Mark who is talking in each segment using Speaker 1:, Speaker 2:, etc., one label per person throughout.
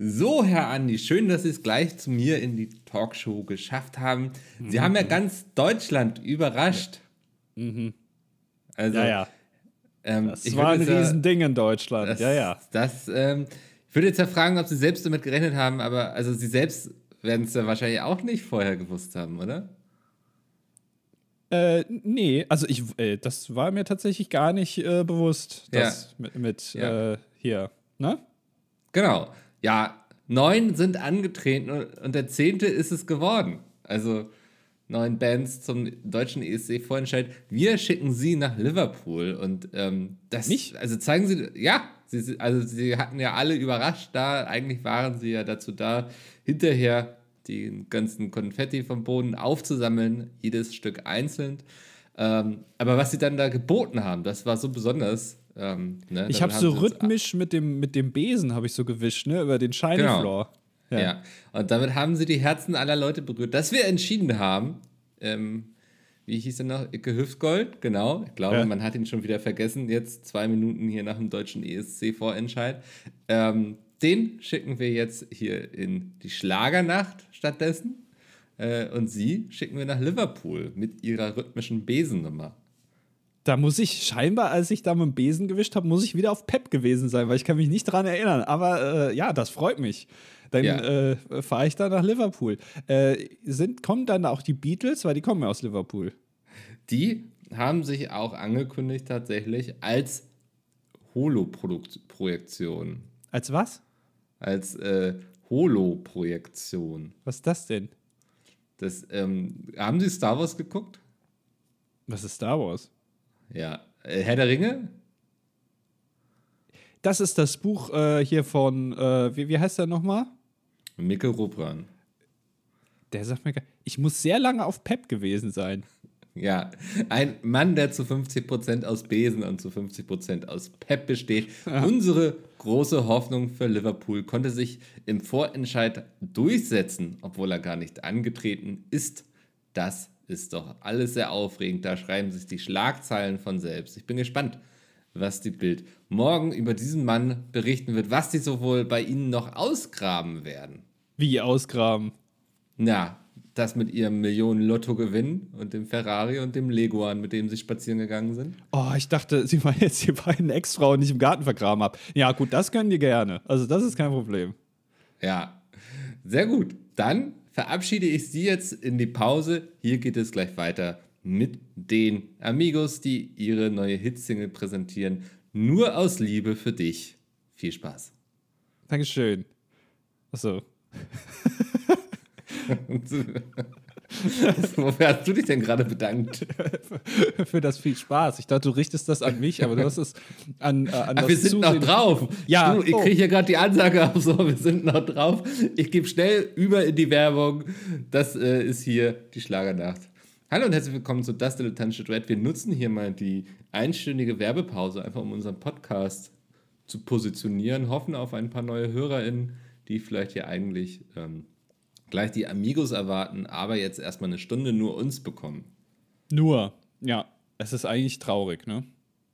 Speaker 1: So, Herr Andi, schön, dass Sie es gleich zu mir in die Talkshow geschafft haben. Sie mhm. haben ja ganz Deutschland überrascht.
Speaker 2: Ja. Mhm. Also, ja, ja. Ähm, das war ein Riesending in Deutschland.
Speaker 1: Das,
Speaker 2: ja, ja.
Speaker 1: Das, ähm, ich würde jetzt ja fragen, ob Sie selbst damit gerechnet haben, aber also Sie selbst werden es ja wahrscheinlich auch nicht vorher gewusst haben, oder?
Speaker 2: Äh, nee, also ich, äh, das war mir tatsächlich gar nicht äh, bewusst, das ja. mit, mit ja. Äh, hier, ne?
Speaker 1: Genau. Ja, neun sind angetreten und, der zehnte ist es geworden. Also neun Bands zum deutschen ESC-Vorentscheid. Wir schicken sie nach Liverpool und ähm, das.
Speaker 2: Nicht?
Speaker 1: Also zeigen sie, ja, sie, also sie hatten ja alle überrascht da. Eigentlich waren sie ja dazu da, hinterher den ganzen Konfetti vom Boden aufzusammeln, jedes Stück einzeln. Ähm, aber was sie dann da geboten haben, das war so besonders. Ähm,
Speaker 2: ne? Ich habe so rhythmisch mit dem, mit dem Besen habe ich so gewischt, ne, über den Shiny genau. Floor.
Speaker 1: Ja. ja. und damit haben sie die Herzen aller Leute berührt. Dass wir entschieden haben, ähm, wie hieß er noch? Icke Hüftgold, genau. Ich glaube, ja. man hat ihn schon wieder vergessen, jetzt zwei Minuten hier nach dem deutschen ESC-Vorentscheid. Ähm, den schicken wir jetzt hier in die Schlagernacht stattdessen. Äh, und sie schicken wir nach Liverpool mit ihrer rhythmischen Besennummer.
Speaker 2: Da muss ich scheinbar, als ich da mit dem Besen gewischt habe, muss ich wieder auf Pep gewesen sein, weil ich kann mich nicht daran erinnern. Aber äh, ja, das freut mich. Dann ja. äh, fahre ich da nach Liverpool. Äh, sind, kommen dann auch die Beatles, weil die kommen ja aus Liverpool.
Speaker 1: Die haben sich auch angekündigt tatsächlich als Holo-Projektion.
Speaker 2: Als was?
Speaker 1: als äh, Holo-Projektion.
Speaker 2: Was ist das denn?
Speaker 1: Das, ähm, haben Sie Star Wars geguckt?
Speaker 2: Was ist Star Wars?
Speaker 1: Ja. Äh, Herr der Ringe?
Speaker 2: Das ist das Buch äh, hier von, äh, wie, wie heißt der nochmal?
Speaker 1: Mikkel Rupran.
Speaker 2: Der sagt mir, ich muss sehr lange auf Pep gewesen sein.
Speaker 1: Ja, ein Mann, der zu 50% aus Besen und zu 50% aus Pep besteht. Ja. Unsere große Hoffnung für Liverpool konnte sich im Vorentscheid durchsetzen, obwohl er gar nicht angetreten ist. Das ist doch alles sehr aufregend. Da schreiben sich die Schlagzeilen von selbst. Ich bin gespannt, was die Bild morgen über diesen Mann berichten wird, was die sowohl bei Ihnen noch ausgraben werden.
Speaker 2: Wie ausgraben?
Speaker 1: Na, das mit ihrem Millionen-Lotto-Gewinn und dem Ferrari und dem Leguan, mit dem sie spazieren gegangen sind?
Speaker 2: Oh, ich dachte, sie meinen jetzt die beiden Ex-Frauen, die ich im Garten vergraben habe. Ja, gut, das können die gerne. Also, das ist kein Problem.
Speaker 1: Ja, sehr gut. Dann verabschiede ich Sie jetzt in die Pause. Hier geht es gleich weiter mit den Amigos, die ihre neue Hitsingle präsentieren. Nur aus Liebe für dich. Viel Spaß.
Speaker 2: Dankeschön. Achso.
Speaker 1: Wofür hast du dich denn gerade bedankt?
Speaker 2: Für das viel Spaß. Ich dachte, du richtest das an mich, aber du hast es an, äh, an
Speaker 1: Ach, wir sind Zusehen. noch drauf. Ja. Du, ich oh. kriege hier gerade die Ansage auf, so, wir sind noch drauf. Ich gebe schnell über in die Werbung. Das äh, ist hier die Schlagernacht. Hallo und herzlich willkommen zu Das Dilettantische Duett. Wir nutzen hier mal die einstündige Werbepause, einfach um unseren Podcast zu positionieren, hoffen auf ein paar neue HörerInnen, die vielleicht hier eigentlich ähm, gleich die Amigos erwarten, aber jetzt erstmal eine Stunde nur uns bekommen.
Speaker 2: Nur, ja. Es ist eigentlich traurig, ne?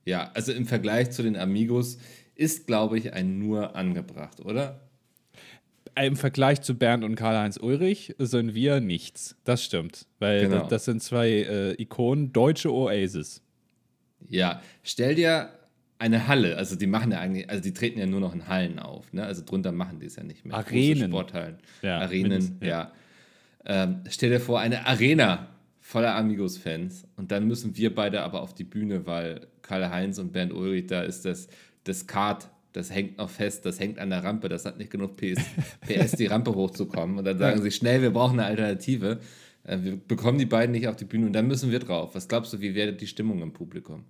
Speaker 1: Ja, also im Vergleich zu den Amigos ist, glaube ich, ein Nur angebracht, oder?
Speaker 2: Im Vergleich zu Bernd und Karl-Heinz Ulrich sind wir nichts. Das stimmt. Weil genau. das sind zwei äh, Ikonen, deutsche Oasis.
Speaker 1: Ja, stell dir eine Halle, also die machen ja eigentlich, also die treten ja nur noch in Hallen auf, ne? Also drunter machen die es ja nicht mehr.
Speaker 2: Arenen.
Speaker 1: Sporthallen. Ja, Arenen, ja. ja. Ähm, stell dir vor, eine Arena voller Amigos-Fans und dann müssen wir beide aber auf die Bühne, weil Karl-Heinz und Bernd Ulrich, da ist das, das Kart, das hängt noch fest, das hängt an der Rampe, das hat nicht genug PS, PS die Rampe hochzukommen und dann sagen sie schnell, wir brauchen eine Alternative. Äh, wir bekommen die beiden nicht auf die Bühne und dann müssen wir drauf. Was glaubst du, wie wäre die Stimmung im Publikum?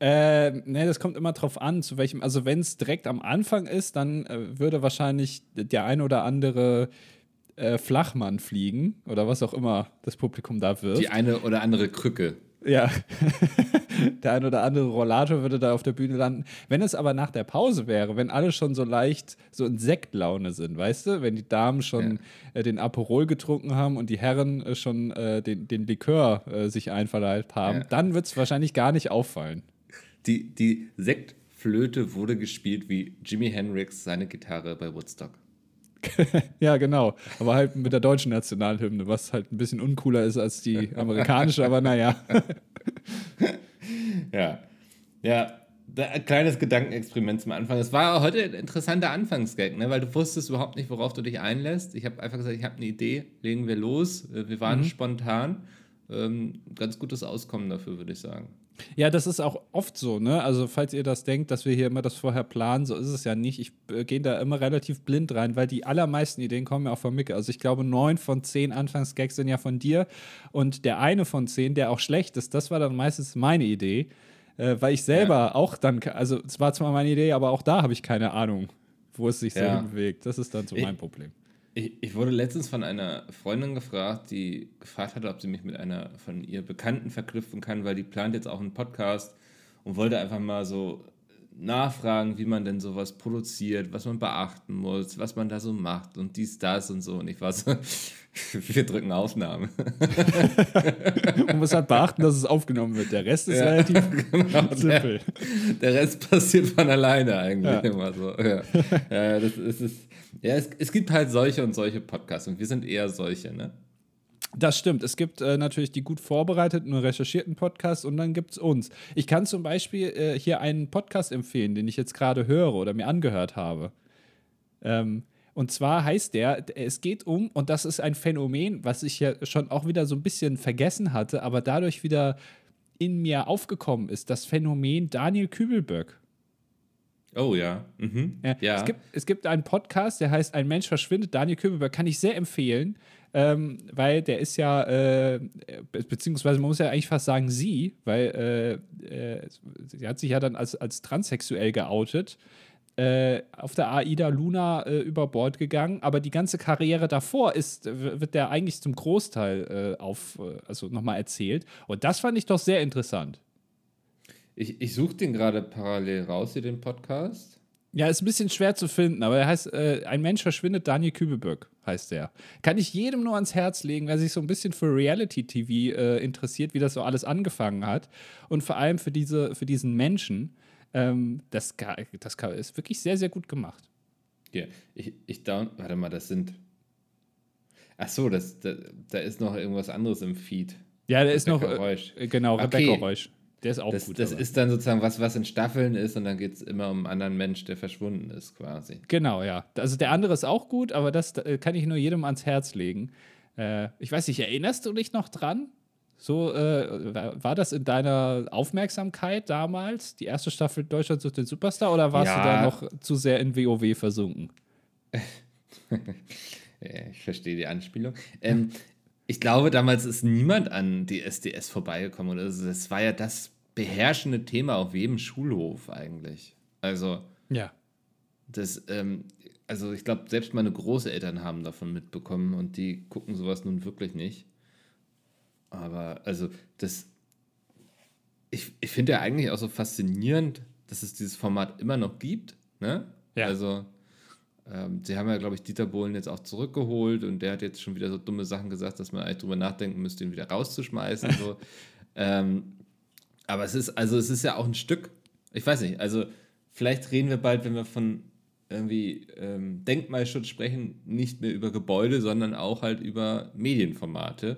Speaker 2: Äh, ne, das kommt immer drauf an, zu welchem. Also, wenn es direkt am Anfang ist, dann äh, würde wahrscheinlich der ein oder andere äh, Flachmann fliegen oder was auch immer das Publikum da wird.
Speaker 1: Die eine oder andere Krücke.
Speaker 2: Ja, der ein oder andere Rollator würde da auf der Bühne landen. Wenn es aber nach der Pause wäre, wenn alle schon so leicht so in Sektlaune sind, weißt du, wenn die Damen schon ja. äh, den Aperol getrunken haben und die Herren äh, schon äh, den, den Likör äh, sich einverleibt haben, ja. dann wird es wahrscheinlich gar nicht auffallen.
Speaker 1: Die, die Sekt Flöte wurde gespielt wie Jimi Hendrix seine Gitarre bei Woodstock.
Speaker 2: ja, genau. Aber halt mit der deutschen Nationalhymne, was halt ein bisschen uncooler ist als die amerikanische, aber naja.
Speaker 1: ja. Ja, ein kleines Gedankenexperiment zum Anfang. Es war heute ein interessanter Anfangsgag, ne? weil du wusstest überhaupt nicht, worauf du dich einlässt. Ich habe einfach gesagt, ich habe eine Idee, legen wir los. Äh, wir waren mhm. spontan. Ähm, ganz gutes Auskommen dafür, würde ich sagen.
Speaker 2: Ja, das ist auch oft so, ne? Also, falls ihr das denkt, dass wir hier immer das vorher planen, so ist es ja nicht. Ich äh, gehe da immer relativ blind rein, weil die allermeisten Ideen kommen ja auch von Micke. Also, ich glaube, neun von zehn Anfangsgags sind ja von dir. Und der eine von zehn, der auch schlecht ist, das war dann meistens meine Idee äh, weil ich selber ja. auch dann, also es war zwar meine Idee, aber auch da habe ich keine Ahnung, wo es sich so ja. bewegt. Das ist dann so ich, mein Problem.
Speaker 1: Ich, ich, wurde letztens von einer Freundin gefragt, die gefragt hatte, ob sie mich mit einer von ihr Bekannten verknüpfen kann, weil die plant jetzt auch einen Podcast und wollte einfach mal so nachfragen, wie man denn sowas produziert, was man beachten muss, was man da so macht und dies, das und so. Und ich war so, wir drücken Aufnahme.
Speaker 2: man muss halt beachten, dass es aufgenommen wird. Der Rest ist ja, relativ genau, simpel.
Speaker 1: Der, der, Rest passiert von alleine eigentlich ja. immer so. Ja, ja das ist, ist, ja es, es gibt halt solche und solche Podcasts und wir sind eher solche, ne?
Speaker 2: Das stimmt. Es gibt äh, natürlich die gut vorbereiteten und recherchierten Podcasts und dann gibt es uns. Ich kann zum Beispiel äh, hier einen Podcast empfehlen, den ich jetzt gerade höre oder mir angehört habe. Ähm, und zwar heißt der, es geht um, und das ist ein Phänomen, was ich ja schon auch wieder so ein bisschen vergessen hatte, aber dadurch wieder in mir aufgekommen ist, das Phänomen Daniel Kübelböck.
Speaker 1: Oh ja. Mhm.
Speaker 2: ja. ja. Es, gibt, es gibt einen Podcast, der heißt Ein Mensch verschwindet. Daniel Kübelböck kann ich sehr empfehlen ähm, weil der ist ja, äh, beziehungsweise man muss ja eigentlich fast sagen sie, weil äh, äh, sie hat sich ja dann als, als transsexuell geoutet. Äh, auf der AIDA Luna äh, über Bord gegangen, aber die ganze Karriere davor ist, wird der eigentlich zum Großteil äh, auf, also nochmal erzählt. Und das fand ich doch sehr interessant.
Speaker 1: Ich, ich suche den gerade parallel raus, hier den Podcast.
Speaker 2: Ja, ist ein bisschen schwer zu finden, aber er heißt äh, Ein Mensch verschwindet, Daniel Kübelböck heißt der. Kann ich jedem nur ans Herz legen, wer sich so ein bisschen für Reality-TV äh, interessiert, wie das so alles angefangen hat. Und vor allem für, diese, für diesen Menschen. Ähm, das, das ist wirklich sehr, sehr gut gemacht.
Speaker 1: Ja, ich, ich down. Warte mal, das sind. Ach so, das, da, da ist noch irgendwas anderes im Feed.
Speaker 2: Ja, da ist noch. Äh, genau, Rebecca okay. Reusch. Der ist auch
Speaker 1: das,
Speaker 2: gut.
Speaker 1: Das aber. ist dann sozusagen was, was in Staffeln ist und dann geht es immer um einen anderen Mensch, der verschwunden ist, quasi.
Speaker 2: Genau, ja. Also der andere ist auch gut, aber das äh, kann ich nur jedem ans Herz legen. Äh, ich weiß nicht, erinnerst du dich noch dran? So, äh, war das in deiner Aufmerksamkeit damals, die erste Staffel Deutschland sucht den Superstar, oder warst ja. du da noch zu sehr in WoW versunken?
Speaker 1: ich verstehe die Anspielung. Ähm, ich glaube, damals ist niemand an die SDS vorbeigekommen. Das war ja das beherrschende Thema auf jedem Schulhof eigentlich. Also,
Speaker 2: ja.
Speaker 1: Das, ähm, also ich glaube, selbst meine Großeltern haben davon mitbekommen und die gucken sowas nun wirklich nicht. Aber, also, das, ich, ich finde ja eigentlich auch so faszinierend, dass es dieses Format immer noch gibt. Ne? Ja. Also, ähm, sie haben ja, glaube ich, Dieter Bohlen jetzt auch zurückgeholt und der hat jetzt schon wieder so dumme Sachen gesagt, dass man eigentlich drüber nachdenken müsste, ihn wieder rauszuschmeißen. so. ähm, aber es ist, also es ist ja auch ein Stück, ich weiß nicht, also vielleicht reden wir bald, wenn wir von irgendwie ähm, Denkmalschutz sprechen, nicht mehr über Gebäude, sondern auch halt über Medienformate.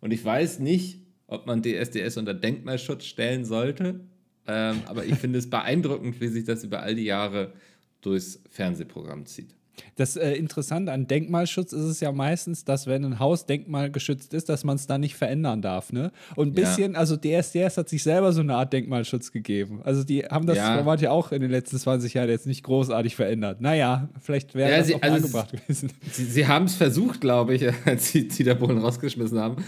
Speaker 1: Und ich weiß nicht, ob man DSDS unter Denkmalschutz stellen sollte, ähm, aber ich finde es beeindruckend, wie sich das über all die Jahre durchs Fernsehprogramm zieht.
Speaker 2: Das äh, Interessante an Denkmalschutz ist es ja meistens, dass wenn ein Haus denkmalgeschützt ist, dass man es dann nicht verändern darf. Ne? Und ein bisschen, ja. also DSDS hat sich selber so eine Art Denkmalschutz gegeben. Also die haben das ja. Format ja auch in den letzten 20 Jahren jetzt nicht großartig verändert. Naja, vielleicht wäre ja, das sie, auch also angebracht gewesen.
Speaker 1: Sie, sie haben es versucht, glaube ich, als sie Dieter Bohlen rausgeschmissen haben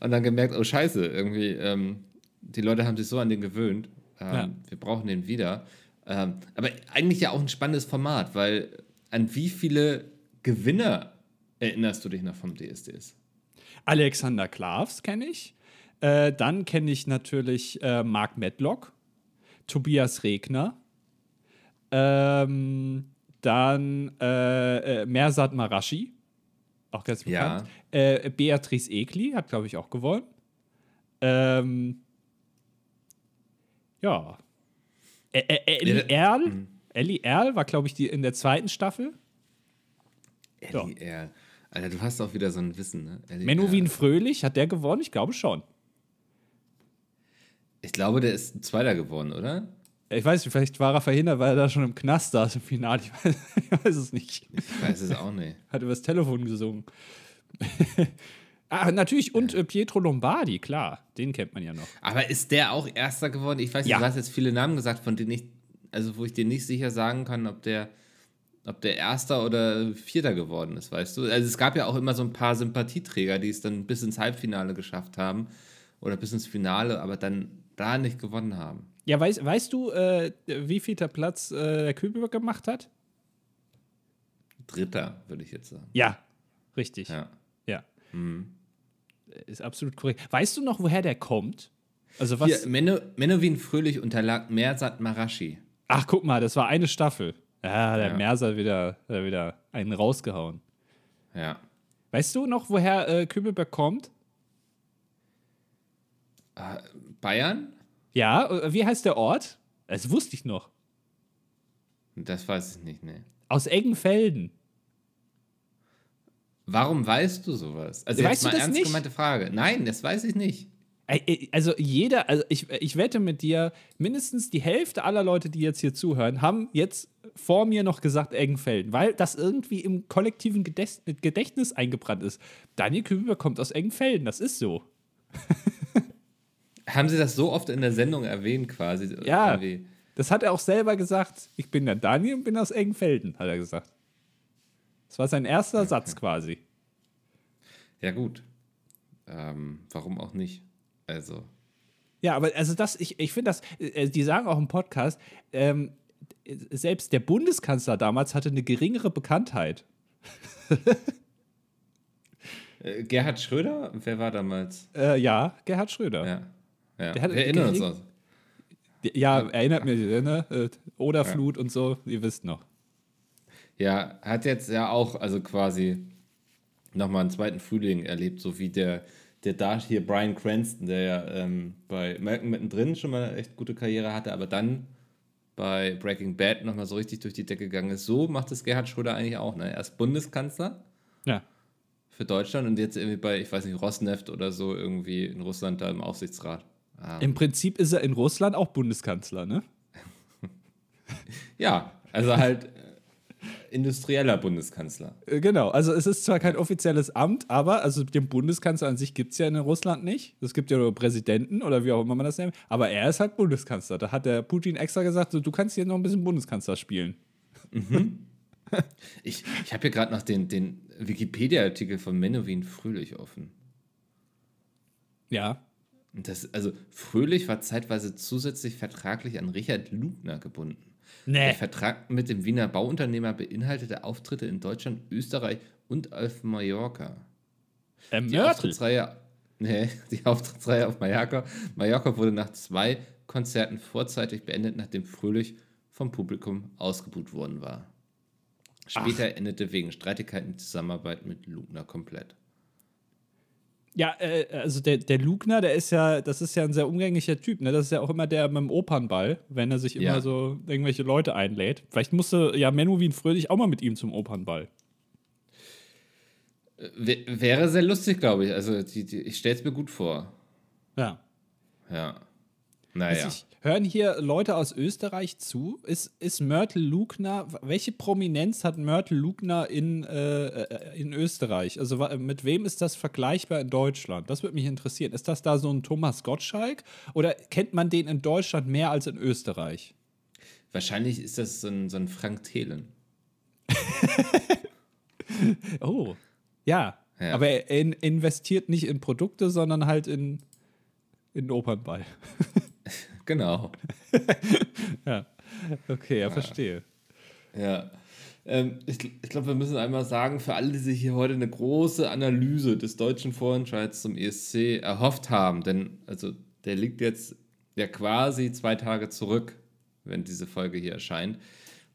Speaker 1: und dann gemerkt, oh scheiße, irgendwie, ähm, die Leute haben sich so an den gewöhnt. Ähm, ja. Wir brauchen den wieder. Ähm, aber eigentlich ja auch ein spannendes Format, weil an wie viele Gewinner erinnerst du dich noch vom DSDS?
Speaker 2: Alexander Klavs kenne ich. Äh, dann kenne ich natürlich äh, Mark Medlock, Tobias Regner, ähm, dann äh, äh Mersat Marashi, auch ganz bekannt. Ja. Äh, Beatrice Egli hat, glaube ich, auch gewonnen. Ähm, ja, Ä Ä Ellie Erl? Ellie Erl war, glaube ich, die in der zweiten Staffel.
Speaker 1: Ellie Erl. Alter, du hast auch wieder so ein Wissen, ne? Ellie
Speaker 2: Menowin
Speaker 1: Erl.
Speaker 2: Fröhlich, hat der gewonnen? Ich glaube schon.
Speaker 1: Ich glaube, der ist Zweiter geworden, oder?
Speaker 2: Ich weiß nicht, vielleicht war er verhindert, weil er da schon im Knast saß im Finale. Ich weiß, ich weiß es nicht.
Speaker 1: Ich weiß es auch nicht.
Speaker 2: Hat übers Telefon gesungen. ah, natürlich. Und äh, Pietro Lombardi, klar. Den kennt man ja noch.
Speaker 1: Aber ist der auch Erster geworden? Ich weiß nicht,
Speaker 2: Ja.
Speaker 1: du hast jetzt viele Namen gesagt, von denen ich, also wo ich dir nicht sicher sagen kann, ob der, ob der Erster oder Vierter geworden ist, weißt du? Also es gab ja auch immer so ein paar Sympathieträger, die es dann bis ins Halbfinale geschafft haben oder bis ins Finale, aber dann da nicht gewonnen haben.
Speaker 2: Ja, weißt, weißt du, äh, wie viel der Platz äh, der Kühlberg gemacht hat?
Speaker 1: Dritter, würde ich jetzt sagen.
Speaker 2: Ja, richtig.
Speaker 1: Ja.
Speaker 2: Ja. Ist absolut korrekt. Weißt du noch, woher der kommt? Also was?
Speaker 1: Hier, Menno, Menowin Fröhlich unterlag Mersat Marashi.
Speaker 2: Ach, guck mal, das war eine Staffel. Ja, der
Speaker 1: Ja.
Speaker 2: Merser wieder, hat wieder einen rausgehauen.
Speaker 1: Ja.
Speaker 2: Weißt du noch, woher äh, Kübelberg kommt?
Speaker 1: Bayern?
Speaker 2: Ja, äh, wie heißt der Ort? Das wusste ich noch.
Speaker 1: Das weiß ich nicht, ne.
Speaker 2: Aus Eggenfelden.
Speaker 1: Warum weißt du sowas? Also
Speaker 2: Weißt
Speaker 1: jetzt
Speaker 2: du
Speaker 1: mal
Speaker 2: das
Speaker 1: ernst
Speaker 2: nicht?
Speaker 1: gemeinte Frage. Nein, das weiß ich nicht.
Speaker 2: Also jeder, also ich, ich wette mit dir, mindestens die Hälfte aller Leute, die jetzt hier zuhören, haben jetzt vor mir noch gesagt Eggenfelden, weil das irgendwie im kollektiven Gedächt- Gedächtnis eingebrannt ist. Daniel Kübelberg kommt aus Eggenfelden, das ist so.
Speaker 1: Haben Sie das so oft in der Sendung erwähnt quasi?
Speaker 2: Ja.
Speaker 1: Irgendwie?
Speaker 2: Das hat er auch selber gesagt. Ich bin der Daniel und bin aus Eggenfelden, hat er gesagt. Das war sein erster Satz quasi.
Speaker 1: Ja, gut. Ähm, warum auch nicht? Also,
Speaker 2: Ja, aber also das, ich, ich finde das, äh, die sagen auch im Podcast, ähm, selbst der Bundeskanzler damals hatte eine geringere Bekanntheit.
Speaker 1: äh, Gerhard Schröder, wer war damals?
Speaker 2: Äh, ja, Gerhard Schröder. Ja,
Speaker 1: Ja. ja.
Speaker 2: Der hat
Speaker 1: Wir erinnern uns auch.
Speaker 2: erinnert mich, ne? Äh, Oderflut und so, ihr wisst noch.
Speaker 1: Ja, hat jetzt ja auch, also quasi nochmal einen zweiten Frühling erlebt, so wie der, der da hier Brian Cranston, der ja ähm, bei Malcolm mittendrin schon mal eine echt gute Karriere hatte, aber dann bei Breaking Bad nochmal so richtig durch die Decke gegangen ist. So macht es Gerhard Schröder eigentlich auch. Ne? Er ist Bundeskanzler
Speaker 2: Ja.
Speaker 1: für Deutschland und jetzt irgendwie bei, ich weiß nicht, Rosneft oder so irgendwie in Russland da im Aufsichtsrat. Ähm,
Speaker 2: Im Prinzip ist er in Russland auch Bundeskanzler, ne?
Speaker 1: ja, also halt industrieller Bundeskanzler.
Speaker 2: Äh, Genau, also es ist zwar kein offizielles Amt, aber also den Bundeskanzler an sich gibt es ja in Russland nicht. Es gibt ja nur Präsidenten oder wie auch immer man das nennt. Aber er ist halt Bundeskanzler. Da hat der Putin extra gesagt, so, du kannst hier noch ein bisschen Bundeskanzler spielen.
Speaker 1: Ich, ich habe hier gerade noch den, den Wikipedia-Artikel von Menowin Fröhlich offen.
Speaker 2: Ja.
Speaker 1: Das, also Fröhlich war zeitweise zusätzlich vertraglich an Richard Lugner gebunden. Der
Speaker 2: Nee.
Speaker 1: Vertrag mit dem Wiener Bauunternehmer beinhaltete Auftritte in Deutschland, Österreich und auf Mallorca.
Speaker 2: Ähm,
Speaker 1: Die
Speaker 2: Mörtel.
Speaker 1: Auftrittsreihe, nee, die Auftrittsreihe auf Mallorca, Mallorca wurde nach zwei Konzerten vorzeitig beendet, nachdem Fröhlich vom Publikum ausgebuht worden war. Später endete wegen Streitigkeiten die Zusammenarbeit mit Lugner komplett.
Speaker 2: Ja, äh, also der, der Lugner, der ist ja, das ist ja ein sehr umgänglicher Typ, ne? Das ist ja auch immer der mit dem Opernball, wenn er sich immer
Speaker 1: Ja.
Speaker 2: so irgendwelche Leute einlädt. Vielleicht musste ja Menowin Fröhlich auch mal mit ihm zum Opernball.
Speaker 1: W wäre sehr lustig, glaube ich. Also die, die, ich stelle es mir gut vor.
Speaker 2: Ja.
Speaker 1: Ja.
Speaker 2: Also
Speaker 1: Naja.
Speaker 2: ich, hören hier Leute aus Österreich zu? Ist, ist Mörtel Lugner, welche Prominenz hat Mörtel Lugner in, äh, äh, in Österreich? Also mit wem ist das vergleichbar in Deutschland? Das würde mich interessieren. Ist das da so ein Thomas Gottschalk oder kennt man den in Deutschland mehr als in Österreich?
Speaker 1: Wahrscheinlich ist das so ein, so ein Frank Thelen.
Speaker 2: Oh, ja.
Speaker 1: Ja.
Speaker 2: Aber er in, investiert nicht in Produkte, sondern halt in, in Opernball.
Speaker 1: Genau.
Speaker 2: ja. Okay, ja, verstehe.
Speaker 1: Ja. Ähm, ich ich glaube, wir müssen einmal sagen, für alle, die sich hier heute eine große Analyse des deutschen Vorentscheids zum ESC erhofft haben, denn also der liegt jetzt ja quasi zwei Tage zurück, wenn diese Folge hier erscheint.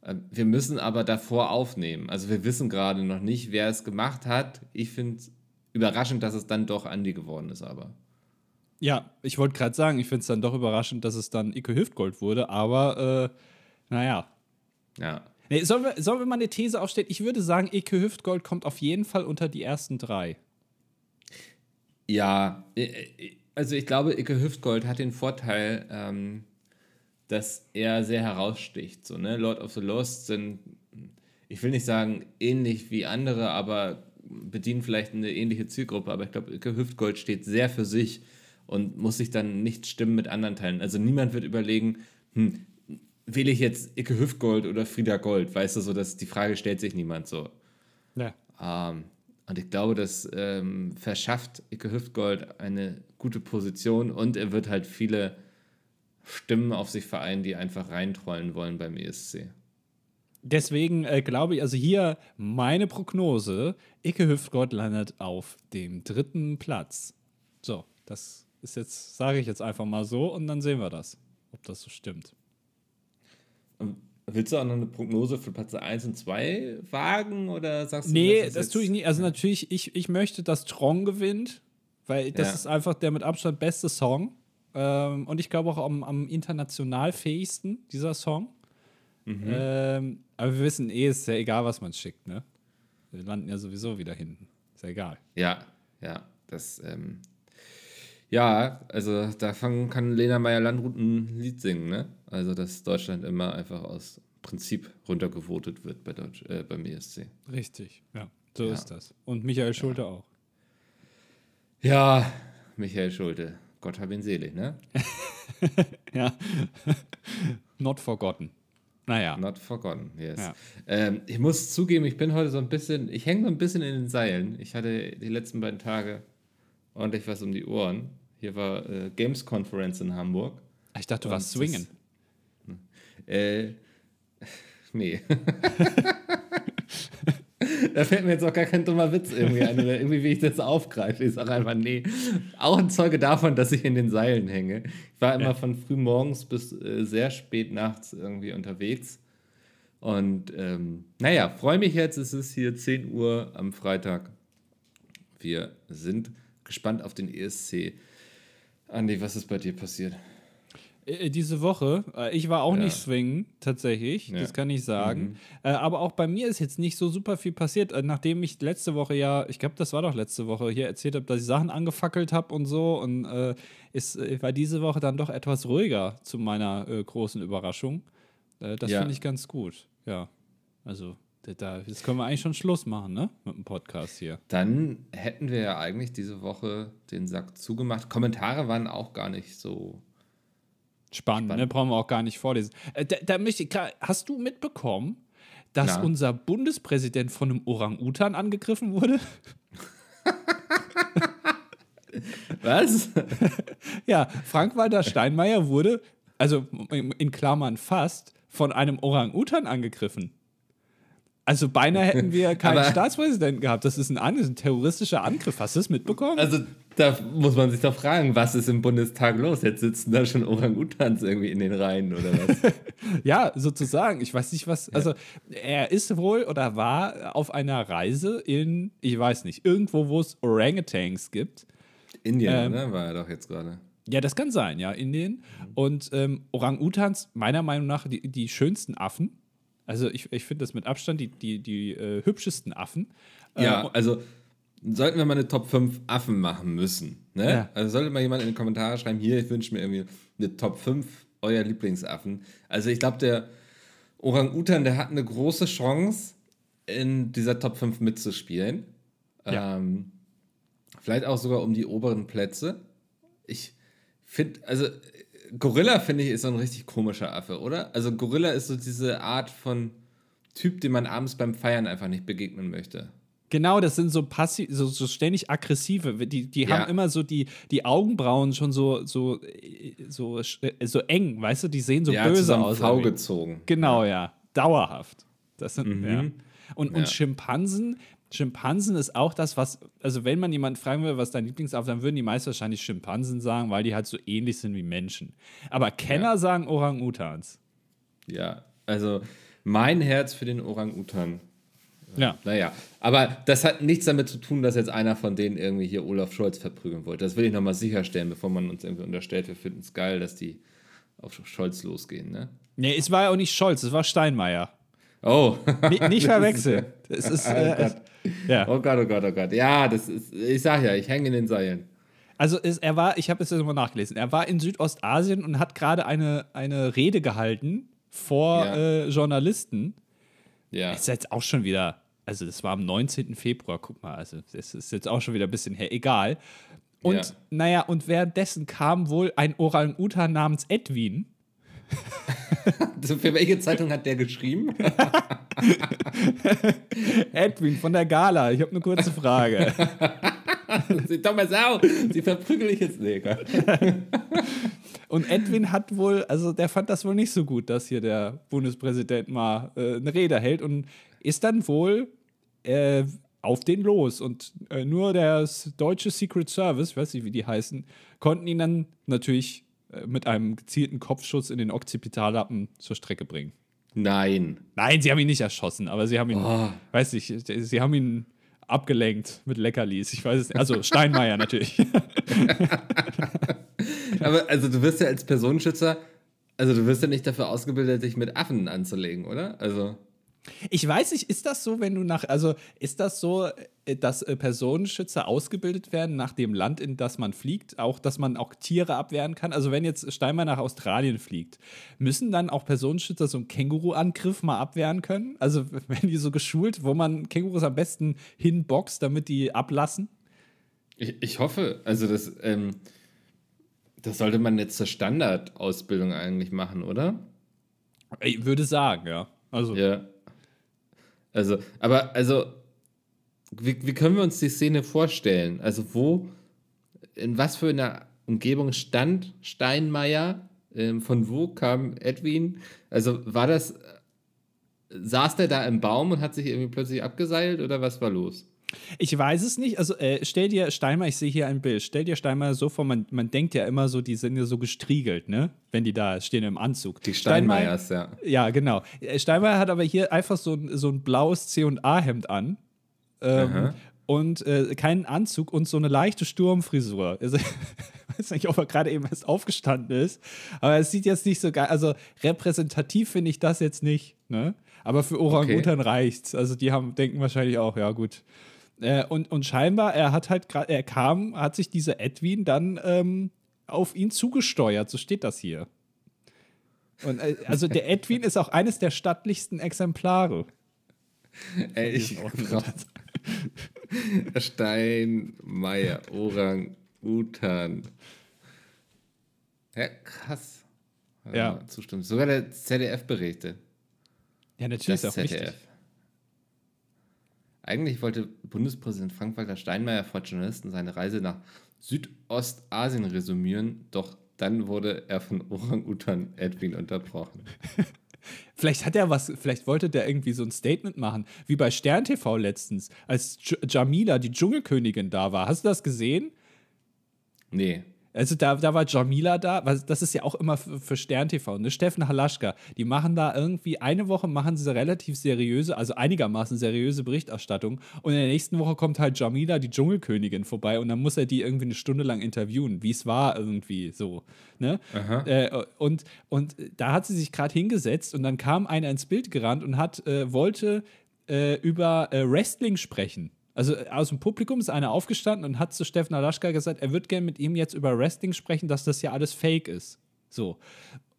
Speaker 1: Ähm, Wir müssen aber davor aufnehmen. Also wir wissen gerade noch nicht, wer es gemacht hat. Ich finde es überraschend, dass es dann doch Andi geworden ist, aber.
Speaker 2: Ja, ich wollte gerade sagen, ich finde es dann doch überraschend, dass es dann Icke Hüftgold wurde, aber äh, naja.
Speaker 1: Ja.
Speaker 2: Nee, sollen, wir, sollen wir mal eine These aufstellen? Ich würde sagen, Icke Hüftgold kommt auf jeden Fall unter die ersten drei.
Speaker 1: Ja, also ich glaube, Icke Hüftgold hat den Vorteil, ähm, dass er sehr heraussticht. So, ne? Lord of the Lost sind, ich will nicht sagen ähnlich wie andere, aber bedienen vielleicht eine ähnliche Zielgruppe. Aber ich glaube, Icke Hüftgold steht sehr für sich und muss sich dann nicht stimmen mit anderen Teilen. Also niemand wird überlegen, hm, wähle ich jetzt Icke Hüftgold oder Frieda Gold? Weißt du, so dass die Frage stellt sich niemand so.
Speaker 2: Ja.
Speaker 1: Ähm, und ich glaube, das ähm, verschafft Icke Hüftgold eine gute Position und er wird halt viele Stimmen auf sich vereinen, die einfach reintrollen wollen beim ESC.
Speaker 2: Deswegen äh, glaube ich, also hier meine Prognose: Icke Hüftgold landet auf dem dritten Platz. So, das ist jetzt, sage ich jetzt einfach mal so und dann sehen wir das, ob das so stimmt.
Speaker 1: Willst du auch noch eine Prognose für Platz 1 und 2 wagen oder sagst du
Speaker 2: Nee, das, das tue ich nicht. Also natürlich, ich, ich möchte, dass Trong gewinnt, weil das
Speaker 1: Ja.
Speaker 2: ist einfach der mit Abstand beste Song. Ähm, und ich glaube auch am, am international fähigsten, dieser Song. Ähm, aber wir wissen eh, ist ja egal, was man schickt, ne? Wir landen ja sowieso wieder hinten. Ist ja egal.
Speaker 1: Ja, ja, das, ähm, ja, also davon kann Lena Meyer-Landrut ein Lied singen, ne? Also, dass Deutschland immer einfach aus Prinzip runtergevotet wird bei Deutsch, äh, beim ESC.
Speaker 2: Richtig, ja. So
Speaker 1: Ja.
Speaker 2: ist das. Und Michael Schulte auch.
Speaker 1: Ja, Michael Schulte, Gott hab ihn selig, ne?
Speaker 2: Ja. Not forgotten. Naja.
Speaker 1: Not forgotten, yes.
Speaker 2: Ja.
Speaker 1: Ähm, ich muss zugeben, ich bin heute so ein bisschen, ich hänge so ein bisschen in den Seilen. Ich hatte die letzten beiden Tage ordentlich was um die Ohren. Hier war äh, Games Conference in Hamburg.
Speaker 2: Ich dachte, du warst
Speaker 1: das-
Speaker 2: swingen.
Speaker 1: Äh, nee. da fällt mir jetzt auch gar kein dummer Witz irgendwie ein. Oder irgendwie, wie ich das aufgreife. Ich sage einfach, nee. Auch ein Zeuge davon, dass ich in den Seilen hänge. Ich war immer
Speaker 2: Ja.
Speaker 1: von früh morgens bis äh, sehr spät nachts irgendwie unterwegs. Und ähm, naja, freue mich jetzt. Es ist hier 10 Uhr am Freitag. Wir sind gespannt auf den ESC. Andi, was ist bei dir passiert?
Speaker 2: Äh, Diese Woche, äh, ich war auch
Speaker 1: Ja.
Speaker 2: nicht swingen, tatsächlich,
Speaker 1: Ja.
Speaker 2: das kann ich sagen.
Speaker 1: Mhm.
Speaker 2: Äh, aber auch bei mir ist jetzt nicht so super viel passiert, äh, nachdem ich letzte Woche ja, ich glaube, das war doch letzte Woche, hier erzählt habe, dass ich Sachen angefackelt habe und so. Und äh, ist, äh, war diese Woche dann doch etwas ruhiger zu meiner äh, großen Überraschung. Äh, das
Speaker 1: Ja.
Speaker 2: finde ich ganz gut. Ja, also da- da, jetzt können wir eigentlich schon Schluss machen, ne? Mit dem Podcast hier.
Speaker 1: Dann hätten wir ja eigentlich diese Woche den Sack zugemacht. Kommentare waren auch gar nicht so.
Speaker 2: Spannend,
Speaker 1: Spannend.
Speaker 2: ne? Brauchen wir auch gar nicht vorlesen. Äh, da, da möchte ich, hast du mitbekommen, dass
Speaker 1: Na?
Speaker 2: unser Bundespräsident von einem Orang-Utan angegriffen wurde?
Speaker 1: Was?
Speaker 2: ja, Frank-Walter Steinmeier wurde, also in in Klammern fast, von einem Orang-Utan angegriffen. Also beinahe hätten wir keinen
Speaker 1: Aber-
Speaker 2: Staatspräsidenten gehabt. Das ist ein, An- ein terroristischer Angriff. Hast du das mitbekommen?
Speaker 1: Also, da muss man sich doch fragen, was ist im Bundestag los? Jetzt sitzen da schon Orang-Utans irgendwie in den Reihen oder was?
Speaker 2: Ja, sozusagen. Ich weiß nicht, was. Also, er ist wohl oder war auf einer Reise in, ich weiß nicht, irgendwo, wo es Orangutans gibt.
Speaker 1: Indien,
Speaker 2: Ähm,
Speaker 1: ne? War er doch jetzt gerade.
Speaker 2: Ja, das kann sein, ja, Indien. Und ähm, Orang-Utans, meiner Meinung nach, die, die schönsten Affen. Also, ich, ich finde das mit Abstand die, die, die äh, hübschesten Affen.
Speaker 1: Ja,
Speaker 2: Äh,
Speaker 1: also sollten wir mal eine Top 5 Affen machen müssen. Ne?
Speaker 2: Ja.
Speaker 1: Also sollte mal jemand in die Kommentare schreiben, hier, ich wünsche mir irgendwie eine Top 5 euer Lieblingsaffen. Also ich glaube, der Orang-Utan, der hat eine große Chance, in dieser Top 5 mitzuspielen.
Speaker 2: Ja.
Speaker 1: Ähm, vielleicht auch sogar um die oberen Plätze. Ich finde, also Gorilla finde ich ist so ein richtig komischer Affe, oder? Also Gorilla ist so diese Art von Typ, dem man abends beim Feiern einfach nicht begegnen möchte.
Speaker 2: Genau, das sind so passiv, so, so ständig aggressive. Die, die
Speaker 1: Ja.
Speaker 2: haben immer so die, die Augenbrauen schon so, so, so, so eng, weißt du? Die sehen so
Speaker 1: ja,
Speaker 2: böse aus.
Speaker 1: V gezogen.
Speaker 2: Genau, ja. Dauerhaft. Das sind,
Speaker 1: Mhm.
Speaker 2: ja. Und, und
Speaker 1: Ja.
Speaker 2: Schimpansen, Schimpansen ist auch das, was, also wenn man jemanden fragen will, was dein Lieblingsaffe, dann würden die meist wahrscheinlich Schimpansen sagen, weil die halt so ähnlich sind wie Menschen. Aber Kenner sagen Orang-Utans.
Speaker 1: Ja, also mein Herz für den Orang-Utan
Speaker 2: Ja.
Speaker 1: Naja, aber das hat nichts damit zu tun, dass jetzt einer von denen irgendwie hier Olaf Scholz verprügeln wollte. Das will ich nochmal sicherstellen, bevor man uns irgendwie unterstellt, wir finden es geil, dass die auf Scholz losgehen, ne?
Speaker 2: Nee, es war ja auch nicht Scholz, es war Steinmeier.
Speaker 1: Oh.
Speaker 2: Nicht, nicht verwechseln. Es ist, äh. Ja.
Speaker 1: oh Gott, oh Gott, oh Gott. Ja, das ist, ich sag ja, ich hänge in den Seilen.
Speaker 2: Also es, er war, ich habe es jetzt nochmal nachgelesen, er war in Südostasien und hat gerade eine, eine Rede gehalten vor
Speaker 1: Ja.
Speaker 2: äh, Journalisten.
Speaker 1: Ja.
Speaker 2: Ist jetzt auch schon wieder, also das war am 19. Februar, guck mal, also das ist jetzt auch schon wieder ein bisschen her, egal. Und
Speaker 1: Ja.
Speaker 2: naja, und währenddessen kam wohl ein Orang-Utan namens Edwin.
Speaker 1: Für welche Zeitung hat der geschrieben?
Speaker 2: Edwin von der Gala, ich habe eine kurze Frage.
Speaker 1: Sie Thomas Sau, Sie verprügeln ich jetzt. Gott.
Speaker 2: Und Edwin hat wohl, also der fand das wohl nicht so gut, dass hier der Bundespräsident mal äh, eine Rede hält und ist dann wohl äh, auf den los. Und äh, nur das deutsche Secret Service, ich weiß nicht, wie die heißen, konnten ihn dann natürlich mit einem gezielten Kopfschuss in den Occipitallappen zur Strecke bringen.
Speaker 1: Nein.
Speaker 2: Nein, sie haben ihn nicht erschossen, aber sie haben ihn,
Speaker 1: Oh.
Speaker 2: weiß nicht, sie haben ihn abgelenkt mit Leckerlis. Ich weiß es nicht. Also Steinmeier natürlich.
Speaker 1: Aber also du wirst ja als Personenschützer, also du wirst ja nicht dafür ausgebildet, dich mit Affen anzulegen, oder? Also.
Speaker 2: Ich weiß nicht, ist das so, wenn du nach, also ist das so, äh, dass äh, Personenschützer ausgebildet werden nach dem Land, in das man fliegt, auch, dass man auch Tiere abwehren kann? Also wenn jetzt Steinmeier nach Australien fliegt, müssen dann auch Personenschützer so einen Känguru-Angriff mal abwehren können? Also wenn die so geschult, wo man Kängurus am besten hinboxt, damit die ablassen?
Speaker 1: Ich, ich hoffe, also das, ähm, das sollte man jetzt zur Standardausbildung eigentlich machen, oder?
Speaker 2: Ich würde sagen, ja. Also
Speaker 1: Ja. Also, aber also, wie, wie können wir uns die Szene vorstellen? Also, wo, in was für einer Umgebung stand Steinmeier? Ähm, von wo kam Edwin? Also, war das, äh, saß der da im Baum und hat sich irgendwie plötzlich abgeseilt oder was war los?
Speaker 2: Ich weiß es nicht. Also äh, stell dir Steinmeier, ich sehe hier ein Bild, stell dir Steinmeier so vor, man, man denkt ja immer so, die sind ja so gestriegelt, ne? Wenn die da stehen im Anzug.
Speaker 1: Die Steinmeiers, ja.
Speaker 2: Ja, genau. Äh, Steinmeier hat aber hier einfach so ein, so ein blaues C&A-Hemd an. Ähm, und äh, keinen Anzug und so eine leichte Sturmfrisur. Also, ich weiß nicht, ob er gerade eben erst aufgestanden ist, aber es sieht jetzt nicht so geil. Also repräsentativ finde ich das jetzt nicht, ne? Aber für Orangutan reicht's. Also die haben, denken wahrscheinlich auch, ja gut. Äh, und, und scheinbar, er hat halt gerade, er kam, hat sich dieser Edwin dann ähm, auf ihn zugesteuert, so steht das hier. Und äh, also der Edwin ist auch eines der stattlichsten Exemplare.
Speaker 1: Ey, ich brauch- Steinmeier, Orang-Utan. Ja, krass.
Speaker 2: Ja.
Speaker 1: Zustimmt. Sogar der ZDF berichtet.
Speaker 2: Ja, natürlich
Speaker 1: Das
Speaker 2: ist auch
Speaker 1: ZDF.
Speaker 2: wichtig.
Speaker 1: Eigentlich wollte Bundespräsident Frank-Walter Steinmeier vor Journalisten seine Reise nach Südostasien resümieren, doch dann wurde er von Orang-Utan Edwin unterbrochen.
Speaker 2: Vielleicht hat er was, vielleicht wollte der irgendwie so ein Statement machen, wie bei Stern TV letztens, als J Jamila, die Dschungelkönigin, da war. Hast du das gesehen?
Speaker 1: Nee.
Speaker 2: Also da, da war Jamila da, das ist ja auch immer für, für Stern TV, ne? Steffen Halaschka, die machen da irgendwie, eine Woche machen sie relativ seriöse, also einigermaßen seriöse Berichterstattung und in der nächsten Woche kommt halt Jamila, die Dschungelkönigin, vorbei und dann muss er die irgendwie eine Stunde lang interviewen, wie es war irgendwie so, ne? Äh, und, und da hat sie sich gerade hingesetzt und dann kam einer ins Bild gerannt und hat, äh, wollte äh, über äh, Wrestling sprechen. Also äh, aus dem Publikum ist einer aufgestanden und hat zu Steffen Alaschka gesagt, er würde gerne mit ihm jetzt über Wrestling sprechen, dass das ja alles fake ist. So.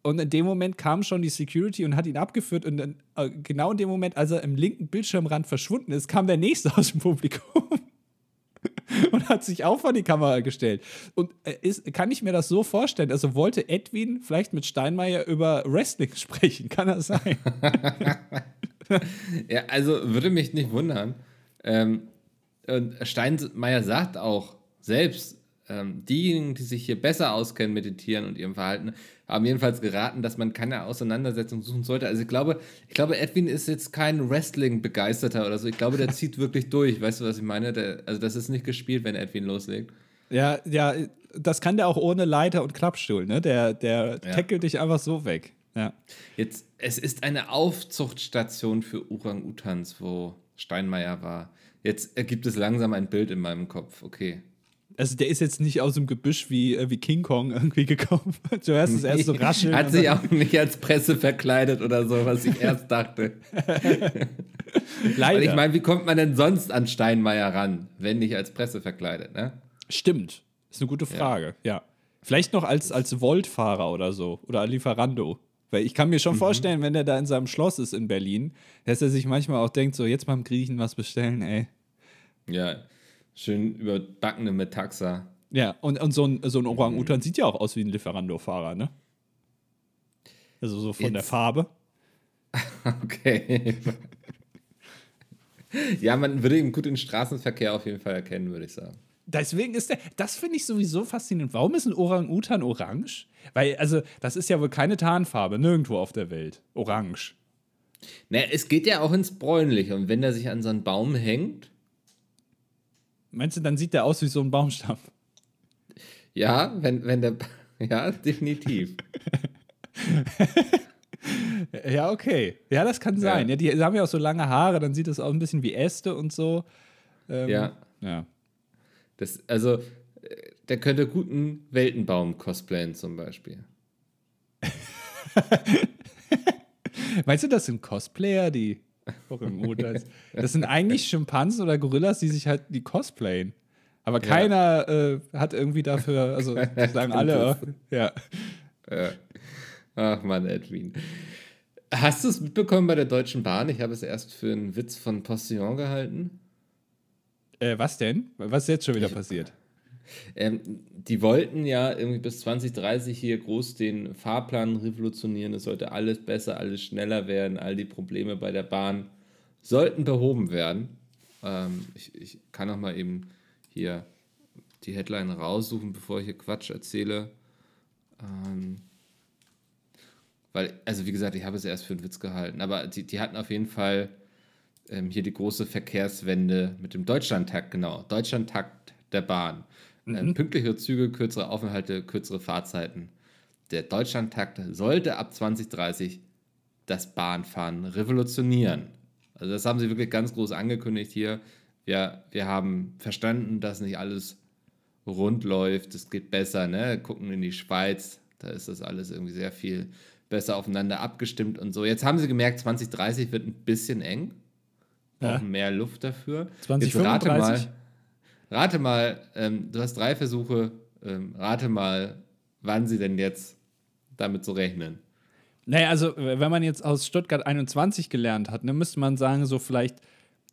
Speaker 2: Und in dem Moment kam schon die Security und hat ihn abgeführt. Und dann, äh, genau in dem Moment, als er im linken Bildschirmrand verschwunden ist, kam der nächste aus dem Publikum und hat sich auch vor die Kamera gestellt. Und äh, ist, kann ich mir das so vorstellen? Also wollte Edwin vielleicht mit Steinmeier über Wrestling sprechen? Kann das sein?
Speaker 1: Ja, also würde mich nicht wundern. Ähm, und Steinmeier sagt auch selbst, ähm, diejenigen, die sich hier besser auskennen mit den Tieren und ihrem Verhalten, haben jedenfalls geraten, dass man keine Auseinandersetzung suchen sollte. Also ich glaube, ich glaube, Edwin ist jetzt kein Wrestling-Begeisterter oder so. Ich glaube, der zieht wirklich durch. Weißt du, was ich meine? Der, also das ist nicht gespielt, wenn Edwin loslegt.
Speaker 2: Ja, ja, das kann der auch ohne Leiter und Klappstuhl, ne? Der, der
Speaker 1: Ja.
Speaker 2: tackelt dich einfach so weg. Ja.
Speaker 1: Jetzt, es ist eine Aufzuchtstation für Orang-Utans, wo Steinmeier war. Jetzt ergibt es langsam ein Bild in meinem Kopf. Okay.
Speaker 2: Also der ist jetzt nicht aus dem Gebüsch wie, äh, wie King Kong irgendwie gekommen. Du hörst es erst so rascheln.
Speaker 1: Hat sich auch nicht als Presse verkleidet oder so, was ich erst dachte. Leider. Weil ich meine, wie kommt man denn sonst an Steinmeier ran, wenn nicht als Presse verkleidet, ne?
Speaker 2: Stimmt. Ist eine gute Frage, ja. ja. Vielleicht noch als, als Volt-Fahrer oder so. Oder Lieferando. Weil ich kann mir schon mhm. vorstellen, wenn der da in seinem Schloss ist in Berlin, dass er sich manchmal auch denkt, so jetzt beim Griechen was bestellen, ey.
Speaker 1: Ja, schön überbackene Metaxa.
Speaker 2: Ja, und, und so ein, so ein Orang-Utan mhm. sieht ja auch aus wie ein Lieferando-Fahrer, ne? Also so von jetzt. der Farbe.
Speaker 1: okay. ja, man würde ihn gut im Straßenverkehr auf jeden Fall erkennen, würde ich sagen.
Speaker 2: Deswegen ist der, das finde ich sowieso faszinierend. Warum ist ein Orang-Utan orange? Weil, also, das ist ja wohl keine Tarnfarbe, nirgendwo auf der Welt. Orange.
Speaker 1: Naja, es geht ja auch ins Bräunliche. Und wenn der sich an so einen Baum hängt.
Speaker 2: Meinst du, dann sieht der aus wie so ein Baumstamm?
Speaker 1: Ja, wenn, wenn der. Ja, definitiv.
Speaker 2: ja, okay. Ja, das kann sein. Ja. ja. die haben ja auch so lange Haare, dann sieht das auch ein bisschen wie Äste und so.
Speaker 1: Ähm, ja. Ja. Das, also, der könnte guten Weltenbaum cosplayen zum Beispiel.
Speaker 2: Meinst du, das sind Cosplayer, die Das sind eigentlich Schimpansen oder Gorillas, die sich halt die cosplayen. Aber keiner ja. äh, hat irgendwie dafür, also sagen alle, ja.
Speaker 1: ja. Ach man, Edwin. Hast du es mitbekommen bei der Deutschen Bahn? Ich habe es erst für einen Witz von Postillon gehalten.
Speaker 2: Äh, was denn? Was ist jetzt schon wieder passiert?
Speaker 1: Ähm, die wollten ja irgendwie bis 2030 hier groß den Fahrplan revolutionieren. Es sollte alles besser, alles schneller werden. All die Probleme bei der Bahn sollten behoben werden. Ähm, ich, ich kann auch mal eben hier die Headline raussuchen, bevor ich hier Quatsch erzähle. Ähm, weil, also wie gesagt, ich habe es erst für einen Witz gehalten, aber die, die hatten auf jeden Fall ähm, hier die große Verkehrswende mit dem Deutschlandtakt, genau. Deutschlandtakt der Bahn. Ähm, mhm. Ähm, pünktliche Züge, kürzere Aufenthalte, kürzere Fahrzeiten. Der Deutschlandtakt sollte ab 2030 das Bahnfahren revolutionieren. Also das haben sie wirklich ganz groß angekündigt hier. Wir, wir haben verstanden, dass nicht alles rund läuft. Es geht besser. Ne? Gucken in die Schweiz, da ist das alles irgendwie sehr viel besser aufeinander abgestimmt und so. Jetzt haben sie gemerkt, 2030 wird ein bisschen eng brauchen ja. mehr Luft dafür.
Speaker 2: 2035?
Speaker 1: rate mal, rate mal ähm, du hast drei Versuche, ähm, rate mal, wann sie denn jetzt damit so rechnen.
Speaker 2: Naja, also wenn man jetzt aus Stuttgart 21 gelernt hat, dann ne, müsste man sagen, so vielleicht